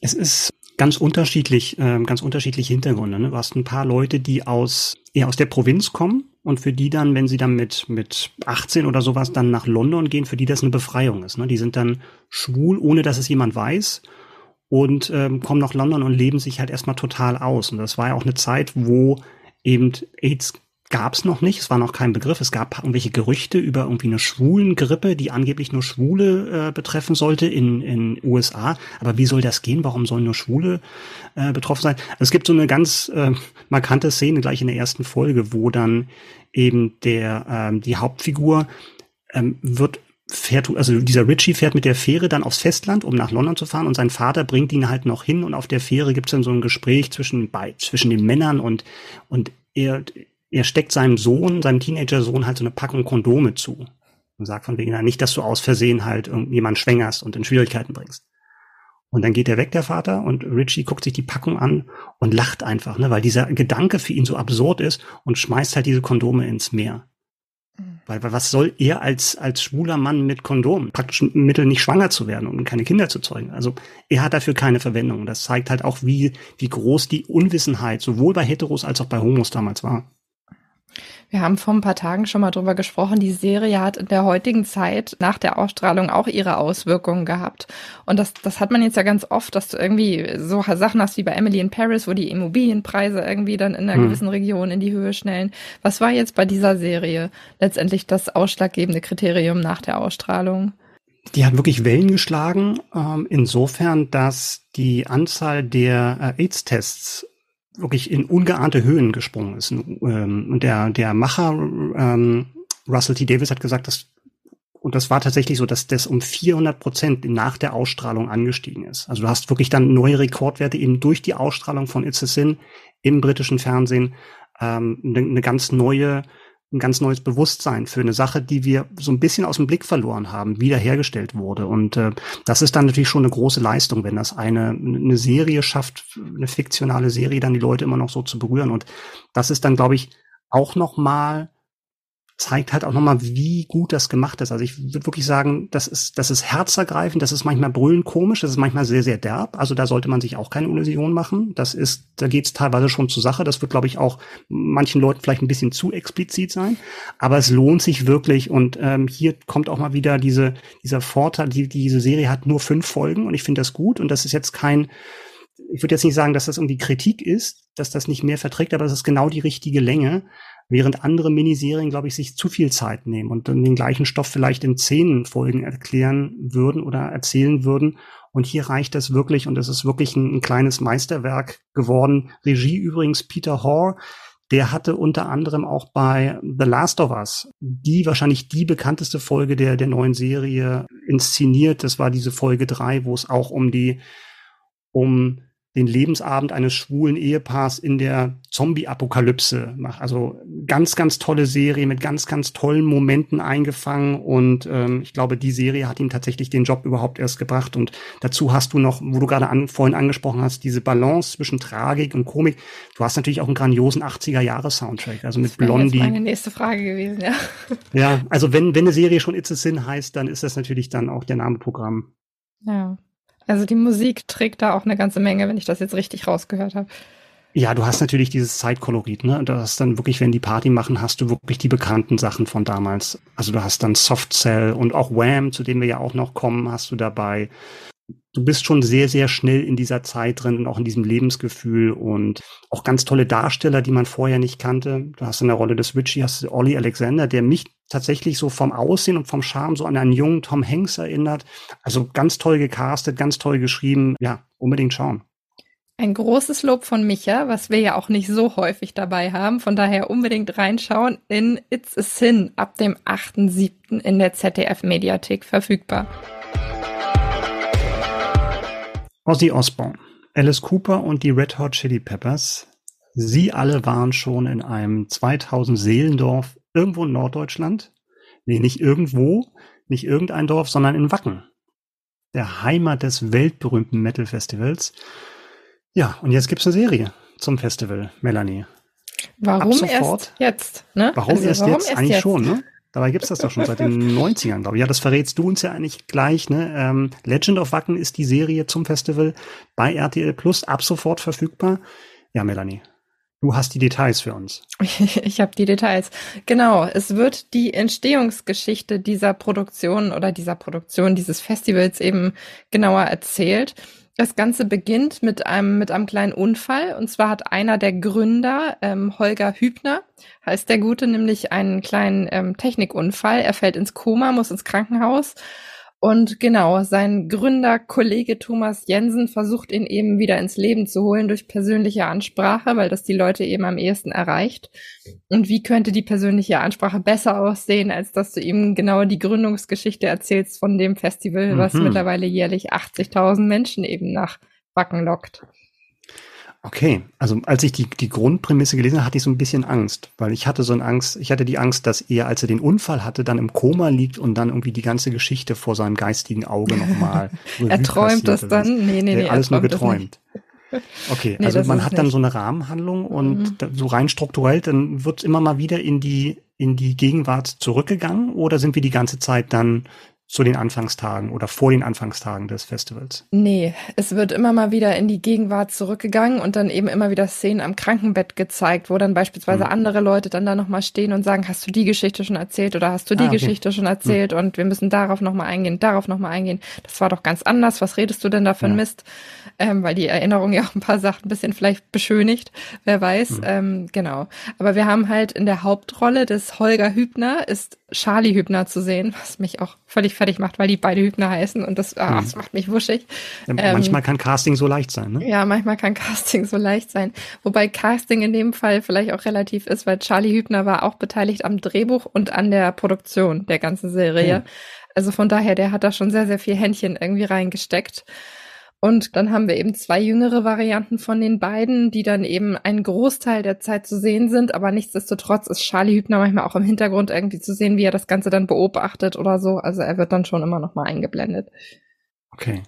Speaker 2: Es ist ganz unterschiedlich, äh, ganz unterschiedliche Hintergründe. Ne? Du hast ein paar Leute, die aus, eher aus der Provinz kommen und für die dann, wenn sie dann mit, mit 18 oder sowas dann nach London gehen, für die das eine Befreiung ist. Ne? Die sind dann schwul, ohne dass es jemand weiß und ähm, kommen nach London und leben sich halt erstmal total aus. Und das war ja auch eine Zeit, wo eben AIDS gab es noch nicht, es war noch kein Begriff. Es gab irgendwelche Gerüchte über irgendwie eine Schwulengrippe, die angeblich nur Schwule äh, betreffen sollte in in USA. Aber wie soll das gehen? Warum sollen nur Schwule äh, betroffen sein? Also es gibt so eine ganz äh, markante Szene gleich in der ersten Folge, wo dann eben der ähm, die Hauptfigur ähm, wird fährt, also dieser Richie fährt mit der Fähre dann aufs Festland, um nach London zu fahren und sein Vater bringt ihn halt noch hin und auf der Fähre gibt's dann so ein Gespräch zwischen, bei, zwischen den Männern und, und er, er steckt seinem Sohn, seinem Teenager-Sohn halt so eine Packung Kondome zu. Und sagt von wegen, nicht, dass du aus Versehen halt irgendjemand schwängerst und in Schwierigkeiten bringst. Und dann geht er weg, der Vater, und Richie guckt sich die Packung an und lacht einfach, ne, weil dieser Gedanke für ihn so absurd ist und schmeißt halt diese Kondome ins Meer. Mhm. Weil, weil was soll er als, als schwuler Mann mit Kondom? Praktisch ein Mittel, nicht schwanger zu werden und keine Kinder zu zeugen. Also er hat dafür keine Verwendung. Das zeigt halt auch, wie, wie groß die Unwissenheit sowohl bei Heteros als auch bei Homos damals war.
Speaker 3: Wir haben vor ein paar Tagen schon mal drüber gesprochen. Die Serie hat in der heutigen Zeit nach der Ausstrahlung auch ihre Auswirkungen gehabt. Und das, das hat man jetzt ja ganz oft, dass du irgendwie so Sachen hast wie bei Emily in Paris, wo die Immobilienpreise irgendwie dann in einer hm. gewissen Region in die Höhe schnellen. Was war jetzt bei dieser Serie letztendlich das ausschlaggebende Kriterium nach der Ausstrahlung?
Speaker 2: Die hat wirklich Wellen geschlagen, ähm, insofern, dass die Anzahl der äh, AIDS-Tests wirklich in ungeahnte Höhen gesprungen ist. Ähm, und der, der Macher ähm, Russell T. Davis hat gesagt, dass und das war tatsächlich so, dass das um 400 Prozent nach der Ausstrahlung angestiegen ist. Also du hast wirklich dann neue Rekordwerte eben durch die Ausstrahlung von It's a Sin im britischen Fernsehen, ähm, eine, eine ganz neue ein ganz neues Bewusstsein für eine Sache, die wir so ein bisschen aus dem Blick verloren haben, wiederhergestellt wurde. Und äh, das ist dann natürlich schon eine große Leistung, wenn das eine, eine Serie schafft, eine fiktionale Serie, dann die Leute immer noch so zu berühren. Und das ist dann, glaube ich, auch noch mal zeigt halt auch nochmal, wie gut das gemacht ist. Also ich würde wirklich sagen, das ist, das ist herzergreifend, das ist manchmal brüllend komisch, das ist manchmal sehr, sehr derb. Also da sollte man sich auch keine Illusion machen. Das ist, da geht es teilweise schon zur Sache. Das wird, glaube ich, auch manchen Leuten vielleicht ein bisschen zu explizit sein. Aber es lohnt sich wirklich. Und ähm, hier kommt auch mal wieder diese, dieser Vorteil, die, diese Serie hat nur fünf Folgen und ich finde das gut. Und das ist jetzt kein, ich würde jetzt nicht sagen, dass das irgendwie Kritik ist, dass das nicht mehr verträgt, aber es ist genau die richtige Länge. Während andere Miniserien, glaube ich, sich zu viel Zeit nehmen und dann den gleichen Stoff vielleicht in zehn Folgen erklären würden oder erzählen würden. Und hier reicht das wirklich und es ist wirklich ein, ein kleines Meisterwerk geworden. Regie übrigens Peter Hoare. Der hatte unter anderem auch bei The Last of Us die wahrscheinlich die bekannteste Folge der, der neuen Serie inszeniert. Das war diese Folge drei, wo es auch um die, um den Lebensabend eines schwulen Ehepaars in der Zombie-Apokalypse macht. Also ganz, ganz tolle Serie mit ganz, ganz tollen Momenten eingefangen und ähm, ich glaube, die Serie hat ihm tatsächlich den Job überhaupt erst gebracht und dazu hast du noch, wo du gerade an, vorhin angesprochen hast, diese Balance zwischen Tragik und Komik. Du hast natürlich auch einen grandiosen 80er-Jahre-Soundtrack, also mit Blondie. Das
Speaker 3: meine nächste Frage gewesen, ja.
Speaker 2: Ja, also wenn, wenn eine Serie schon It's a Sin heißt, dann ist das natürlich dann auch der Name Programm.
Speaker 3: Ja. Also die Musik trägt da auch eine ganze Menge, wenn ich das jetzt richtig rausgehört habe.
Speaker 2: Ja, du hast natürlich dieses Zeitkolorit, ne? Du hast dann wirklich, wenn die Party machen, hast du wirklich die bekannten Sachen von damals. Also du hast dann Soft Cell und auch Wham, zu dem wir ja auch noch kommen, hast du dabei du bist schon sehr, sehr schnell in dieser Zeit drin und auch in diesem Lebensgefühl und auch ganz tolle Darsteller, die man vorher nicht kannte. Du hast in der Rolle des Richie, hast Ollie Alexander, der mich tatsächlich so vom Aussehen und vom Charme so an einen jungen Tom Hanks erinnert. Also ganz toll gecastet, ganz toll geschrieben. Ja, unbedingt schauen.
Speaker 3: Ein großes Lob von Micha, was wir ja auch nicht so häufig dabei haben. Von daher unbedingt reinschauen in It's a Sin ab dem 8.7. in der ZDF-Mediathek verfügbar.
Speaker 2: Ozzy Osbourne, Alice Cooper und die Red Hot Chili Peppers. Sie alle waren schon in einem 2000 Seelendorf irgendwo in Norddeutschland. Nee, nicht irgendwo, nicht irgendein Dorf, sondern in Wacken. Der Heimat des weltberühmten Metal Festivals. Ja, und jetzt gibt's eine Serie zum Festival, Melanie.
Speaker 3: Warum erst jetzt?
Speaker 2: Ne? Warum also, erst warum jetzt? Erst Eigentlich jetzt? schon, ne? Dabei gibt's das doch schon seit den 90ern, glaube ich. Ja, das verrätst du uns ja eigentlich gleich. Ne? Ähm, Legend of Wacken ist die Serie zum Festival bei RTL Plus ab sofort verfügbar. Ja, Melanie, Du hast die Details für uns.
Speaker 3: Ich habe die Details. Genau, es wird die Entstehungsgeschichte dieser Produktion oder dieser Produktion dieses Festivals eben genauer erzählt. Das Ganze beginnt mit einem, mit einem kleinen Unfall. Und zwar hat einer der Gründer, ähm, Holger Hübner, heißt der Gute, nämlich einen kleinen ähm, Technikunfall. Er fällt ins Koma, muss ins Krankenhaus und genau, sein Gründerkollege Thomas Jensen versucht ihn eben wieder ins Leben zu holen durch persönliche Ansprache, weil das die Leute eben am ehesten erreicht. Und wie könnte die persönliche Ansprache besser aussehen, als dass du ihm genau die Gründungsgeschichte erzählst von dem Festival, was mhm. mittlerweile jährlich 80.000 Menschen eben nach Wacken lockt.
Speaker 2: Okay, also als ich die, die Grundprämisse gelesen habe, hatte ich so ein bisschen Angst, weil ich hatte so eine Angst, ich hatte die Angst, dass er, als er den Unfall hatte, dann im Koma liegt und dann irgendwie die ganze Geschichte vor seinem geistigen Auge nochmal.
Speaker 3: er träumt das dann? Nee, nee, nee.
Speaker 2: Alles nur geträumt. Okay, nee, also man hat dann so eine Rahmenhandlung und mhm. so rein strukturell, dann wird immer mal wieder in die, in die Gegenwart zurückgegangen oder sind wir die ganze Zeit dann zu den Anfangstagen oder vor den Anfangstagen des Festivals?
Speaker 3: Nee, es wird immer mal wieder in die Gegenwart zurückgegangen und dann eben immer wieder Szenen am Krankenbett gezeigt, wo dann beispielsweise mhm. andere Leute dann da nochmal stehen und sagen, hast du die Geschichte schon erzählt oder hast du die ah, okay. Geschichte schon erzählt mhm. und wir müssen darauf nochmal eingehen, darauf nochmal eingehen. Das war doch ganz anders, was redest du denn da für ja. Mist? Ähm, weil die Erinnerung ja auch ein paar Sachen ein bisschen vielleicht beschönigt, wer weiß. Mhm. Ähm, genau. Aber wir haben halt in der Hauptrolle des Holger Hübner ist Charlie Hübner zu sehen, was mich auch völlig fertig macht, weil die beide Hübner heißen und das, ah, mhm. das macht mich wuschig.
Speaker 2: Ja, manchmal ähm, kann Casting so leicht sein, ne?
Speaker 3: Ja, manchmal kann Casting so leicht sein. Wobei Casting in dem Fall vielleicht auch relativ ist, weil Charlie Hübner war auch beteiligt am Drehbuch und an der Produktion der ganzen Serie. Mhm. Also von daher, der hat da schon sehr, sehr viel Händchen irgendwie reingesteckt. Und dann haben wir eben zwei jüngere Varianten von den beiden, die dann eben einen Großteil der Zeit zu sehen sind. Aber nichtsdestotrotz ist Charlie Hübner manchmal auch im Hintergrund irgendwie zu sehen, wie er das Ganze dann beobachtet oder so. Also er wird dann schon immer noch mal eingeblendet.
Speaker 2: Okay.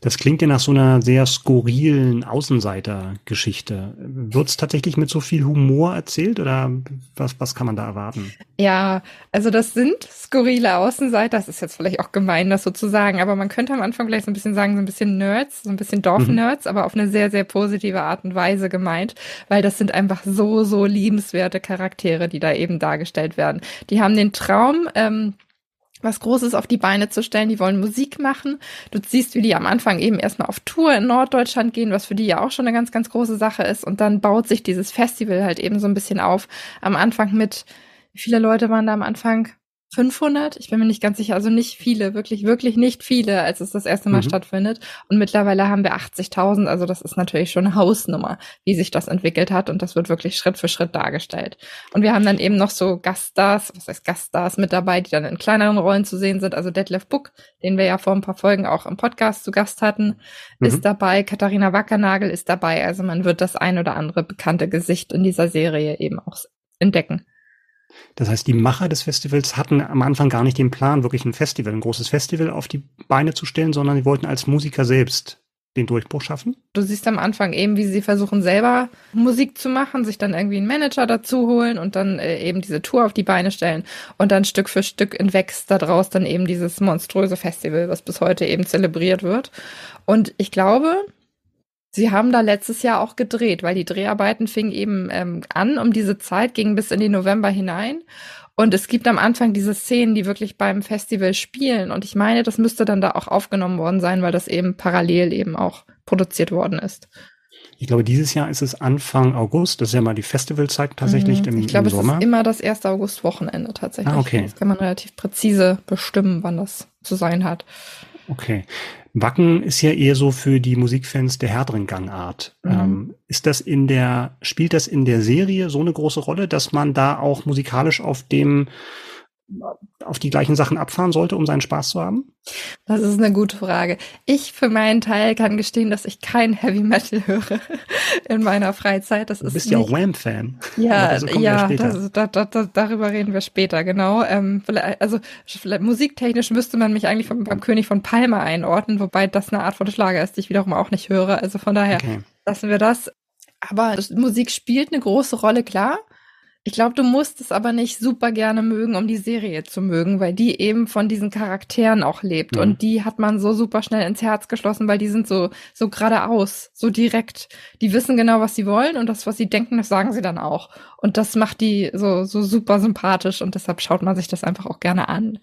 Speaker 2: Das klingt ja nach so einer sehr skurrilen Außenseiter-Geschichte. Wird es tatsächlich mit so viel Humor erzählt oder was, was kann man da erwarten?
Speaker 3: Ja, also das sind skurrile Außenseiter. Das ist jetzt vielleicht auch gemein, das so zu sagen, aber man könnte am Anfang gleich so ein bisschen sagen, so ein bisschen Nerds, so ein bisschen Dorfnerds, mhm. aber auf eine sehr, sehr positive Art und Weise gemeint, weil das sind einfach so, so liebenswerte Charaktere, die da eben dargestellt werden. Die haben den Traum, ähm, was Großes auf die Beine zu stellen. Die wollen Musik machen. Du siehst, wie die am Anfang eben erstmal auf Tour in Norddeutschland gehen, was für die ja auch schon eine ganz, ganz große Sache ist. Und dann baut sich dieses Festival halt eben so ein bisschen auf. Am Anfang mit, wie viele Leute waren da am Anfang? 500, ich bin mir nicht ganz sicher, also nicht viele, wirklich, wirklich nicht viele, als es das erste Mal mhm. stattfindet. Und mittlerweile haben wir 80.000, also das ist natürlich schon eine Hausnummer, wie sich das entwickelt hat und das wird wirklich Schritt für Schritt dargestellt. Und wir haben dann eben noch so Gaststars, was heißt Gaststars mit dabei, die dann in kleineren Rollen zu sehen sind. Also Detlef Book, den wir ja vor ein paar Folgen auch im Podcast zu Gast hatten, mhm. ist dabei. Katharina Wackernagel ist dabei. Also man wird das ein oder andere bekannte Gesicht in dieser Serie eben auch entdecken.
Speaker 2: Das heißt, die Macher des Festivals hatten am Anfang gar nicht den Plan, wirklich ein Festival, ein großes Festival auf die Beine zu stellen, sondern sie wollten als Musiker selbst den Durchbruch schaffen.
Speaker 3: Du siehst am Anfang eben, wie sie versuchen selber Musik zu machen, sich dann irgendwie einen Manager dazu holen und dann äh, eben diese Tour auf die Beine stellen und dann Stück für Stück entwächst daraus dann eben dieses monströse Festival, was bis heute eben zelebriert wird. Und ich glaube, Sie haben da letztes Jahr auch gedreht, weil die Dreharbeiten fingen eben ähm, an um diese Zeit, gingen bis in den November hinein. Und es gibt am Anfang diese Szenen, die wirklich beim Festival spielen. Und ich meine, das müsste dann da auch aufgenommen worden sein, weil das eben parallel eben auch produziert worden ist.
Speaker 2: Ich glaube, dieses Jahr ist es Anfang August. Das ist ja mal die Festivalzeit tatsächlich mhm. im,
Speaker 3: ich glaube,
Speaker 2: im Sommer.
Speaker 3: es ist immer das erste August-Wochenende tatsächlich.
Speaker 2: Ah, okay.
Speaker 3: Das kann man relativ präzise bestimmen, wann das zu sein hat.
Speaker 2: Okay. Wacken ist ja eher so für die Musikfans der härteren Gangart. Mhm. Ähm, ist das in der, spielt das in der Serie so eine große Rolle, dass man da auch musikalisch auf dem auf die gleichen Sachen abfahren sollte, um seinen Spaß zu haben?
Speaker 3: Das ist eine gute Frage. Ich für meinen Teil kann gestehen, dass ich kein Heavy Metal höre in meiner Freizeit. Das
Speaker 2: du bist ja auch Wham-Fan.
Speaker 3: Ja, also ja, das, das, das, darüber reden wir später, genau. Ähm, also vielleicht, musiktechnisch müsste man mich eigentlich vom, beim König von Palma einordnen, wobei das eine Art von Schlager ist, die ich wiederum auch nicht höre. Also von daher okay. lassen wir das. Aber Musik spielt eine große Rolle, klar. Ich glaube, du musst es aber nicht super gerne mögen, um die Serie zu mögen, weil die eben von diesen Charakteren auch lebt. Mhm. Und die hat man so super schnell ins Herz geschlossen, weil die sind so, so geradeaus, so direkt. Die wissen genau, was sie wollen und das, was sie denken, das sagen sie dann auch. Und das macht die so, so super sympathisch und deshalb schaut man sich das einfach auch gerne an.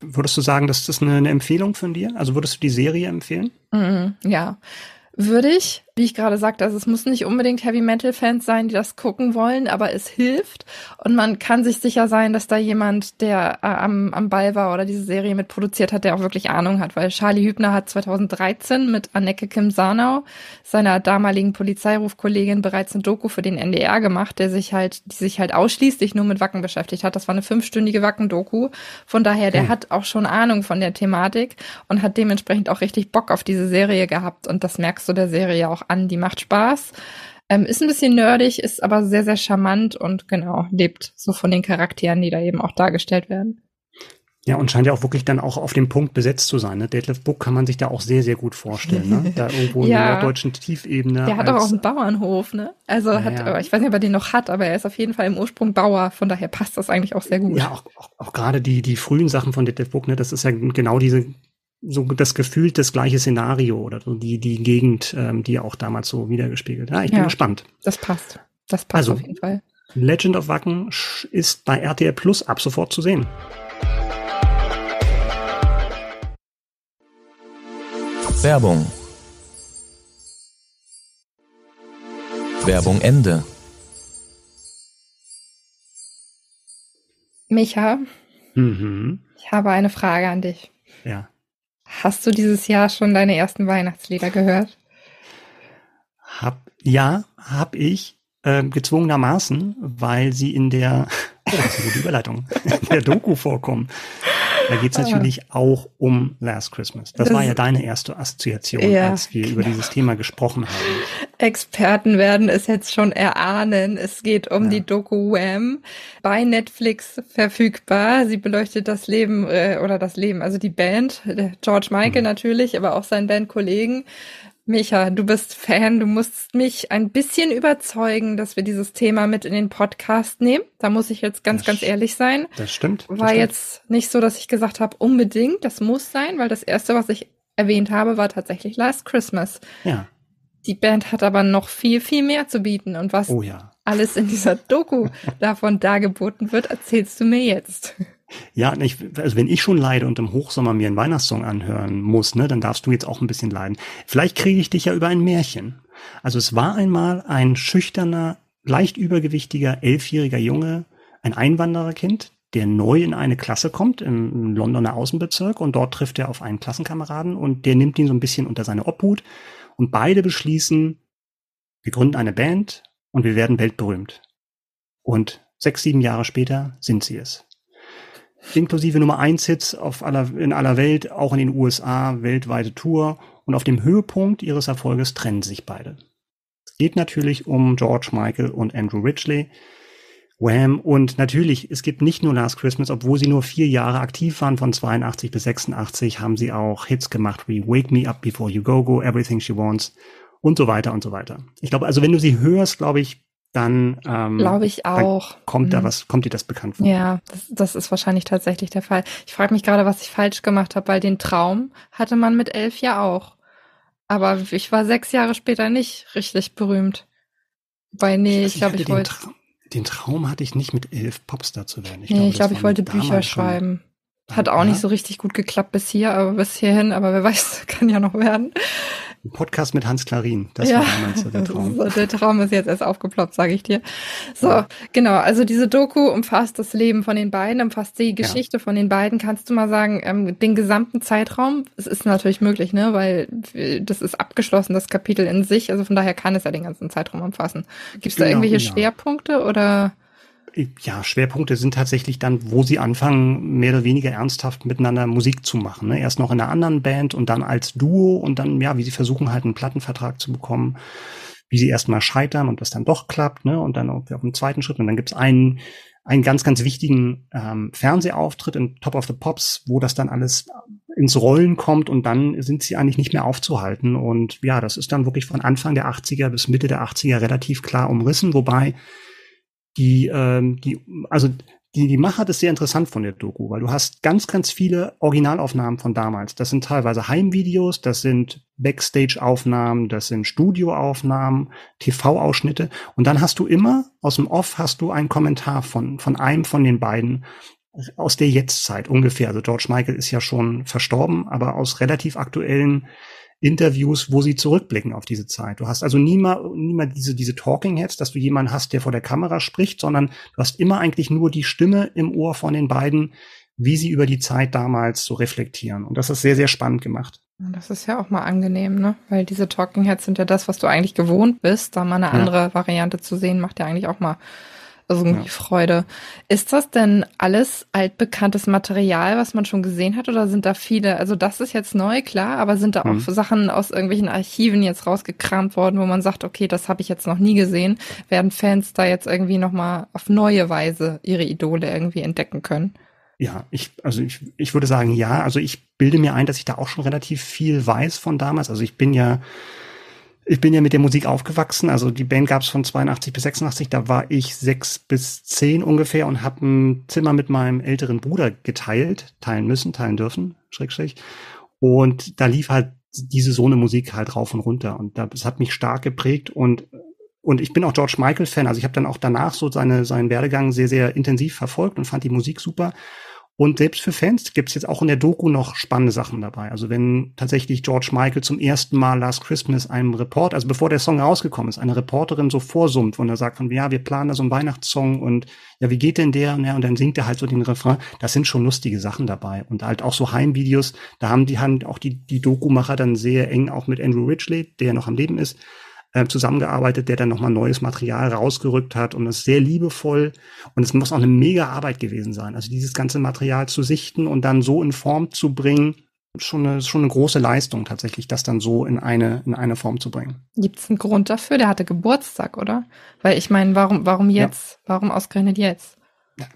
Speaker 2: Würdest du sagen, dass das eine, eine Empfehlung von dir? Also würdest du die Serie empfehlen?
Speaker 3: Mhm, ja, würde ich wie ich gerade sagte, also es muss nicht unbedingt Heavy Metal Fans sein, die das gucken wollen, aber es hilft und man kann sich sicher sein, dass da jemand, der äh, am, am Ball war oder diese Serie mit produziert hat, der auch wirklich Ahnung hat, weil Charlie Hübner hat 2013 mit Anneke Kim Sarnau, seiner damaligen Polizeirufkollegin, bereits eine Doku für den NDR gemacht, der sich halt, die sich halt ausschließlich nur mit Wacken beschäftigt hat. Das war eine fünfstündige Wacken-Doku. Von daher, der hm. hat auch schon Ahnung von der Thematik und hat dementsprechend auch richtig Bock auf diese Serie gehabt und das merkst du der Serie auch an, die macht Spaß. Ähm, ist ein bisschen nerdig, ist aber sehr, sehr charmant und genau, lebt so von den Charakteren, die da eben auch dargestellt werden.
Speaker 2: Ja, und scheint ja auch wirklich dann auch auf dem Punkt besetzt zu sein. Ne? Detlef Book kann man sich da auch sehr, sehr gut vorstellen. Ne? Da irgendwo ja. in der norddeutschen Tiefebene.
Speaker 3: Der hat doch auch einen Bauernhof, ne? Also ja, hat, ja. ich weiß nicht, ob er den noch hat, aber er ist auf jeden Fall im Ursprung Bauer. Von daher passt das eigentlich auch sehr gut.
Speaker 2: Ja, auch, auch, auch gerade die, die frühen Sachen von Detlef Book, ne? Das ist ja genau diese so das Gefühl, das gleiche Szenario oder so die, die Gegend, ähm, die auch damals so wiedergespiegelt. Ja, ich bin ja, gespannt.
Speaker 3: Das passt. Das passt also, auf jeden Fall.
Speaker 2: Legend of Wacken ist bei RTL Plus ab sofort zu sehen.
Speaker 5: Werbung. Werbung Ende.
Speaker 3: Micha, mhm. ich habe eine Frage an dich.
Speaker 2: Ja.
Speaker 3: Hast du dieses Jahr schon deine ersten Weihnachtslieder gehört?
Speaker 2: Hab, ja, hab ich äh, gezwungenermaßen, weil sie in der, oh, das ist eine gute Überleitung, in der Doku vorkommen. Da geht es ah. natürlich auch um Last Christmas. Das, das, war ja deine erste Assoziation, ja, als wir über dieses Thema gesprochen haben.
Speaker 3: Experten werden es jetzt schon erahnen. Es geht um ja. die Doku Wham bei Netflix verfügbar. Sie beleuchtet das Leben äh, oder das Leben, also die Band, George Michael mhm. natürlich, aber auch seinen Bandkollegen Micha, du bist Fan, du musst mich ein bisschen überzeugen, dass wir dieses Thema mit in den Podcast nehmen. Da muss ich jetzt ganz, das ganz ehrlich sein.
Speaker 2: Das stimmt.
Speaker 3: Das
Speaker 2: war
Speaker 3: stimmt. jetzt nicht so, dass ich gesagt habe, unbedingt, das muss sein, weil das erste, was ich erwähnt habe, war tatsächlich Last Christmas.
Speaker 2: Ja.
Speaker 3: Die Band hat aber noch viel, viel mehr zu bieten. Und was
Speaker 2: oh ja.
Speaker 3: alles in dieser Doku davon dargeboten wird, erzählst du mir jetzt.
Speaker 2: Ja, ich, also wenn ich schon leide und im Hochsommer mir einen Weihnachtssong anhören muss, ne, dann darfst du jetzt auch ein bisschen leiden. Vielleicht kriege ich dich ja über ein Märchen. Also es war einmal ein schüchterner, leicht übergewichtiger, elfjähriger Junge, ein Einwandererkind, der neu in eine Klasse kommt, im Londoner Außenbezirk, und dort trifft er auf einen Klassenkameraden und der nimmt ihn so ein bisschen unter seine Obhut und beide beschließen, wir gründen eine Band und wir werden weltberühmt. Und sechs, sieben Jahre später sind sie es. Inklusive Nummer eins Hits auf aller, in aller Welt, auch in den USA, weltweite Tour. Und auf dem Höhepunkt ihres Erfolges trennen sich beide. Es geht natürlich um George Michael und Andrew Ridgely. Wham! Und natürlich, es gibt nicht nur Last Christmas, obwohl sie nur vier Jahre aktiv waren, von 82 bis 86, haben sie auch Hits gemacht wie Wake Me Up Before You Go Go, Everything She Wants und so weiter und so weiter. Ich glaube, also wenn du sie hörst, glaube ich, dann
Speaker 3: ähm, glaube ich auch.
Speaker 2: Kommt mhm. da was, kommt dir das bekannt vor?
Speaker 3: Ja, das, das ist wahrscheinlich tatsächlich der Fall. Ich frage mich gerade, was ich falsch gemacht habe, weil den Traum hatte man mit elf ja auch. Aber ich war sechs Jahre später nicht richtig berühmt. Weil nee, ich, ich glaube, ich wollte.
Speaker 2: Tra den Traum hatte ich nicht mit elf Popstar zu werden.
Speaker 3: Ich nee, glaube, ich, glaub, ich wollte Bücher schreiben. Hat auch ja. nicht so richtig gut geklappt bis hier, aber bis hierhin, aber wer weiß, kann ja noch werden.
Speaker 2: Ein Podcast mit Hans Klarin, das ja. war damals so der Traum. So,
Speaker 3: der Traum ist jetzt erst aufgeploppt, sage ich dir. So, ja. genau, also diese Doku umfasst das Leben von den beiden, umfasst die Geschichte ja. von den beiden. Kannst du mal sagen, ähm, den gesamten Zeitraum? Es ist natürlich möglich, ne, weil das ist abgeschlossen, das Kapitel in sich, also von daher kann es ja den ganzen Zeitraum umfassen. Gibt es da genau, irgendwelche Schwerpunkte oder?
Speaker 2: Ja, Schwerpunkte sind tatsächlich dann, wo sie anfangen, mehr oder weniger ernsthaft miteinander Musik zu machen. Ne? Erst noch in einer anderen Band und dann als Duo und dann, ja, wie sie versuchen halt einen Plattenvertrag zu bekommen, wie sie erstmal scheitern und das dann doch klappt, ne? Und dann auf, auf dem zweiten Schritt. Und dann gibt's einen, einen ganz, ganz wichtigen ähm, Fernsehauftritt in Top of the Pops, wo das dann alles ins Rollen kommt und dann sind sie eigentlich nicht mehr aufzuhalten. Und ja, das ist dann wirklich von Anfang der 80er bis Mitte der 80er relativ klar umrissen, wobei die, ähm, die, also die, die Machart ist sehr interessant von der Doku, weil du hast ganz, ganz viele Originalaufnahmen von damals. Das sind teilweise Heimvideos, das sind Backstage-Aufnahmen, das sind Studioaufnahmen, TV-Ausschnitte. Und dann hast du immer aus dem Off hast du einen Kommentar von, von einem von den beiden aus der Jetztzeit ungefähr. Also George Michael ist ja schon verstorben, aber aus relativ aktuellen Interviews, wo sie zurückblicken auf diese Zeit. Du hast also nie mal, nie mal diese, diese Talking Heads, dass du jemanden hast, der vor der Kamera spricht, sondern du hast immer eigentlich nur die Stimme im Ohr von den beiden, wie sie über die Zeit damals so reflektieren. Und das ist sehr, sehr spannend gemacht.
Speaker 3: Das ist ja auch mal angenehm, ne? Weil diese Talking Heads sind ja das, was du eigentlich gewohnt bist. Da mal eine andere ja. Variante zu sehen, macht ja eigentlich auch mal irgendwie ja. Freude. Ist das denn alles altbekanntes Material, was man schon gesehen hat, oder sind da viele? Also das ist jetzt neu, klar, aber sind da auch mhm. Sachen aus irgendwelchen Archiven jetzt rausgekramt worden, wo man sagt, okay, das habe ich jetzt noch nie gesehen? Werden Fans da jetzt irgendwie noch mal auf neue Weise ihre Idole irgendwie entdecken können?
Speaker 2: Ja, ich, also ich, ich würde sagen, ja. Also ich bilde mir ein, dass ich da auch schon relativ viel weiß von damals. Also ich bin ja ich bin ja mit der Musik aufgewachsen. Also die Band gab es von 82 bis 86. Da war ich sechs bis zehn ungefähr und habe ein Zimmer mit meinem älteren Bruder geteilt, teilen müssen, teilen dürfen, schrägstrich. Und da lief halt diese so eine Musik halt rauf und runter. Und das hat mich stark geprägt und und ich bin auch George Michael Fan. Also ich habe dann auch danach so seine seinen Werdegang sehr sehr intensiv verfolgt und fand die Musik super. Und selbst für Fans gibt es jetzt auch in der Doku noch spannende Sachen dabei. Also wenn tatsächlich George Michael zum ersten Mal Last Christmas einem Report, also bevor der Song rausgekommen ist, eine Reporterin so vorsummt, und er sagt von, ja, wir planen da so einen Weihnachtssong und ja, wie geht denn der? Und, ja, und dann singt er halt so den Refrain. Das sind schon lustige Sachen dabei. Und halt auch so Heimvideos, da haben die haben auch die, die Doku-Macher dann sehr eng auch mit Andrew Ridgely, der noch am Leben ist, äh, zusammengearbeitet, der dann nochmal neues Material rausgerückt hat und das sehr liebevoll. Und es muss auch eine mega Arbeit gewesen sein. Also dieses ganze Material zu sichten und dann so in Form zu bringen, schon eine, schon eine große Leistung tatsächlich, das dann so in eine, in eine Form zu bringen.
Speaker 3: Gibt es einen Grund dafür? Der hatte Geburtstag, oder? Weil ich meine, warum, warum jetzt? Ja. Warum ausgerechnet jetzt?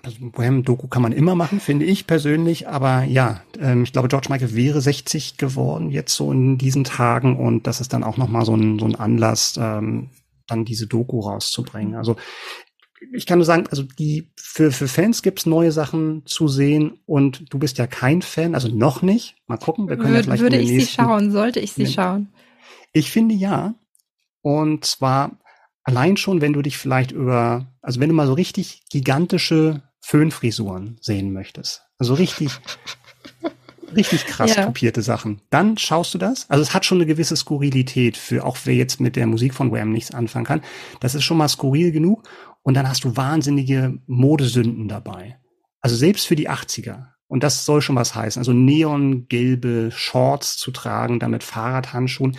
Speaker 2: Also Wham-Doku kann man immer machen, finde ich persönlich. Aber ja, ähm, ich glaube, George Michael wäre 60 geworden jetzt so in diesen Tagen und das ist dann auch nochmal so ein, so ein Anlass, ähm, dann diese Doku rauszubringen. Also ich kann nur sagen, also die für, für Fans gibt's neue Sachen zu sehen und du bist ja kein Fan, also noch nicht. Mal gucken, wir können Würde, ja vielleicht
Speaker 3: Würde ich sie schauen, sollte ich sie schauen?
Speaker 2: Ich finde ja. Und zwar Allein schon, wenn du dich vielleicht über, also wenn du mal so richtig gigantische Föhnfrisuren sehen möchtest, also richtig, richtig krass ja. kopierte Sachen, dann schaust du das. Also es hat schon eine gewisse Skurrilität für, auch wer jetzt mit der Musik von Wham nichts anfangen kann. Das ist schon mal skurril genug. Und dann hast du wahnsinnige Modesünden dabei. Also selbst für die 80er. Und das soll schon was heißen. Also neongelbe Shorts zu tragen, damit Fahrradhandschuhen.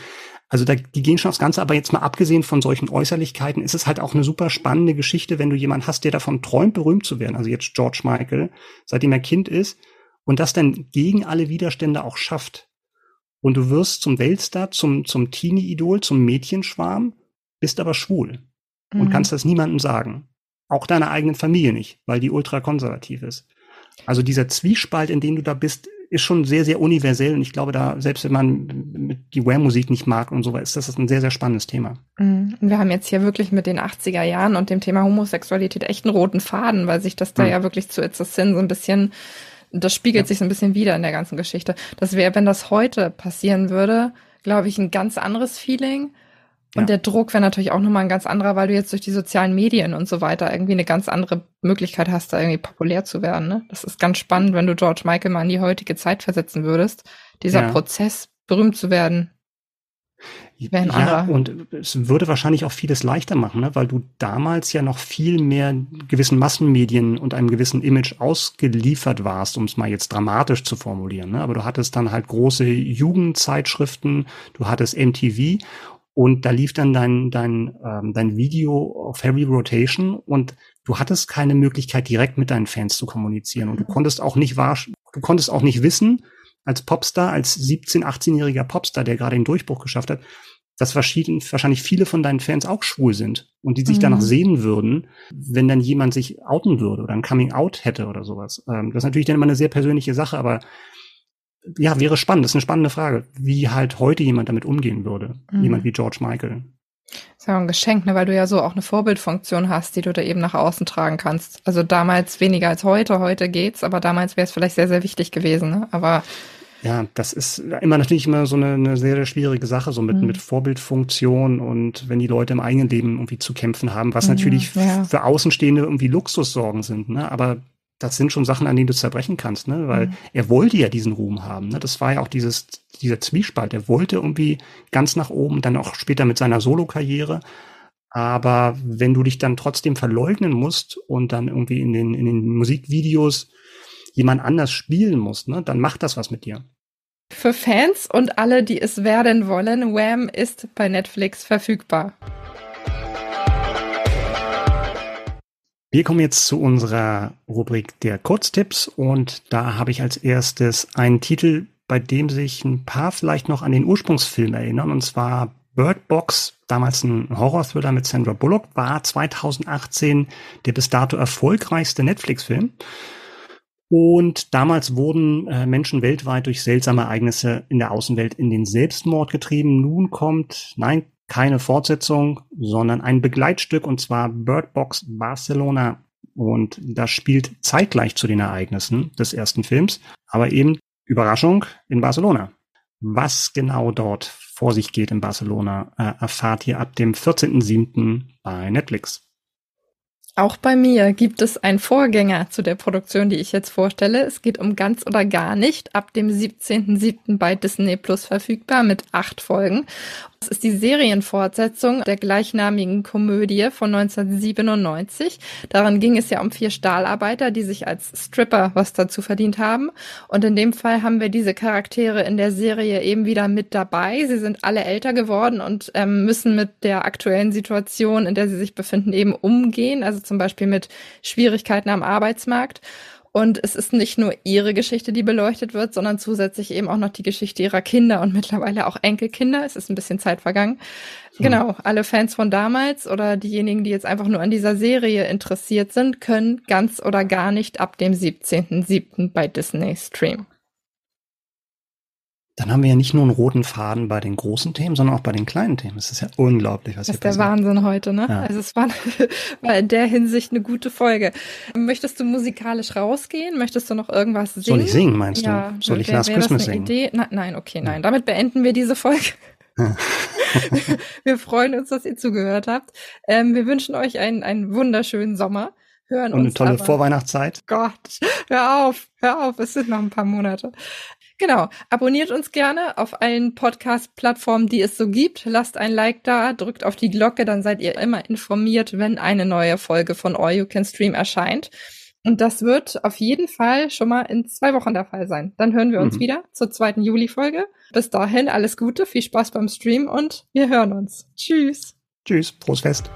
Speaker 2: Also da, die gehen schon aufs Ganze, aber jetzt mal abgesehen von solchen Äußerlichkeiten, ist es halt auch eine super spannende Geschichte, wenn du jemanden hast, der davon träumt, berühmt zu werden. Also jetzt George Michael, seitdem er Kind ist und das dann gegen alle Widerstände auch schafft. Und du wirst zum Weltstar, zum, zum Teenie-Idol, zum Mädchenschwarm, bist aber schwul mhm. und kannst das niemandem sagen. Auch deiner eigenen Familie nicht, weil die ultrakonservativ ist. Also dieser Zwiespalt, in dem du da bist, ist schon sehr, sehr universell. Und ich glaube, da, selbst wenn man die Wham-Musik nicht mag und so, ist das ein sehr, sehr spannendes Thema.
Speaker 3: Mhm. Wir haben jetzt hier wirklich mit den 80er Jahren und dem Thema Homosexualität echt einen roten Faden, weil sich das da mhm. ja wirklich zu It's a Sin so ein bisschen, das spiegelt ja. sich so ein bisschen wieder in der ganzen Geschichte. Das wäre, wenn das heute passieren würde, glaube ich, ein ganz anderes Feeling. Und ja. der Druck wäre natürlich auch nochmal ein ganz anderer, weil du jetzt durch die sozialen Medien und so weiter irgendwie eine ganz andere Möglichkeit hast, da irgendwie populär zu werden. Ne? Das ist ganz spannend, wenn du George Michael mal in die heutige Zeit versetzen würdest. Dieser ja. Prozess, berühmt zu werden.
Speaker 2: Wäre ein ja, anderer. und es würde wahrscheinlich auch vieles leichter machen, ne? weil du damals ja noch viel mehr gewissen Massenmedien und einem gewissen Image ausgeliefert warst, um es mal jetzt dramatisch zu formulieren. Ne? Aber du hattest dann halt große Jugendzeitschriften, du hattest MTV und da lief dann dein, dein, ähm, dein Video auf Heavy Rotation und du hattest keine Möglichkeit, direkt mit deinen Fans zu kommunizieren. Und du mhm. konntest auch nicht wahr, du konntest auch nicht wissen, als Popstar, als 17-, 18-jähriger Popstar, der gerade den Durchbruch geschafft hat, dass wahrscheinlich viele von deinen Fans auch schwul sind und die sich mhm. danach sehen würden, wenn dann jemand sich outen würde oder ein Coming Out hätte oder sowas. Ähm, das ist natürlich dann immer eine sehr persönliche Sache, aber ja, wäre spannend. Das ist eine spannende Frage, wie halt heute jemand damit umgehen würde. Mhm. Jemand wie George Michael.
Speaker 3: Das ist ja ein Geschenk, ne, weil du ja so auch eine Vorbildfunktion hast, die du da eben nach außen tragen kannst. Also damals weniger als heute, heute geht's, aber damals wäre es vielleicht sehr, sehr wichtig gewesen. Ne? Aber
Speaker 2: ja, das ist immer natürlich immer so eine, eine sehr, sehr schwierige Sache, so mit, mhm. mit Vorbildfunktion und wenn die Leute im eigenen Leben irgendwie zu kämpfen haben, was mhm, natürlich ja. für Außenstehende irgendwie Luxussorgen sind, ne? Aber das sind schon Sachen, an denen du zerbrechen kannst, ne? Weil mhm. er wollte ja diesen Ruhm haben. Ne? Das war ja auch dieses, dieser Zwiespalt. Er wollte irgendwie ganz nach oben, dann auch später mit seiner Solokarriere. Aber wenn du dich dann trotzdem verleugnen musst und dann irgendwie in den, in den Musikvideos jemand anders spielen musst, ne, dann macht das was mit dir.
Speaker 3: Für Fans und alle, die es werden wollen, Wham ist bei Netflix verfügbar.
Speaker 2: Wir kommen jetzt zu unserer Rubrik der Kurztipps und da habe ich als erstes einen Titel, bei dem sich ein paar vielleicht noch an den Ursprungsfilm erinnern und zwar Bird Box, damals ein Horror-Thriller mit Sandra Bullock, war 2018 der bis dato erfolgreichste Netflix-Film. Und damals wurden äh, Menschen weltweit durch seltsame Ereignisse in der Außenwelt in den Selbstmord getrieben. Nun kommt, nein, keine Fortsetzung, sondern ein Begleitstück und zwar Bird Box Barcelona. Und das spielt zeitgleich zu den Ereignissen des ersten Films, aber eben Überraschung in Barcelona. Was genau dort vor sich geht in Barcelona, äh, erfahrt ihr ab dem 14.07. bei Netflix.
Speaker 3: Auch bei mir gibt es einen Vorgänger zu der Produktion, die ich jetzt vorstelle. Es geht um ganz oder gar nicht, ab dem 17.07. bei Disney Plus verfügbar mit acht Folgen. Das ist die Serienfortsetzung der gleichnamigen Komödie von 1997. Darin ging es ja um vier Stahlarbeiter, die sich als Stripper was dazu verdient haben. Und in dem Fall haben wir diese Charaktere in der Serie eben wieder mit dabei. Sie sind alle älter geworden und ähm, müssen mit der aktuellen Situation, in der sie sich befinden, eben umgehen. Also zum Beispiel mit Schwierigkeiten am Arbeitsmarkt. Und es ist nicht nur ihre Geschichte, die beleuchtet wird, sondern zusätzlich eben auch noch die Geschichte ihrer Kinder und mittlerweile auch Enkelkinder. Es ist ein bisschen Zeit vergangen. Hm. Genau, alle Fans von damals oder diejenigen, die jetzt einfach nur an dieser Serie interessiert sind, können ganz oder gar nicht ab dem 17.07. bei Disney streamen.
Speaker 2: Dann haben wir ja nicht nur einen roten Faden bei den großen Themen, sondern auch bei den kleinen Themen. Es ist ja unglaublich,
Speaker 3: was das hier passiert. Das ist der Wahnsinn heute, ne? Ja. Also es war, war in der Hinsicht eine gute Folge. Möchtest du musikalisch rausgehen? Möchtest du noch irgendwas singen?
Speaker 2: Soll ich singen, meinst ja, du? Soll ich Last Christmas singen? Idee?
Speaker 3: Na, nein, okay, nein. Ja. Damit beenden wir diese Folge. wir freuen uns, dass ihr zugehört habt. Ähm, wir wünschen euch einen, einen wunderschönen Sommer.
Speaker 2: Hören Und eine tolle aber, Vorweihnachtszeit.
Speaker 3: Gott, hör auf, hör auf, es sind noch ein paar Monate. Genau. Abonniert uns gerne auf allen Podcast-Plattformen, die es so gibt. Lasst ein Like da, drückt auf die Glocke, dann seid ihr immer informiert, wenn eine neue Folge von All You Can Stream erscheint. Und das wird auf jeden Fall schon mal in zwei Wochen der Fall sein. Dann hören wir uns mhm. wieder zur zweiten Juli-Folge. Bis dahin alles Gute, viel Spaß beim Stream und wir hören uns. Tschüss.
Speaker 2: Tschüss, Prost Fest.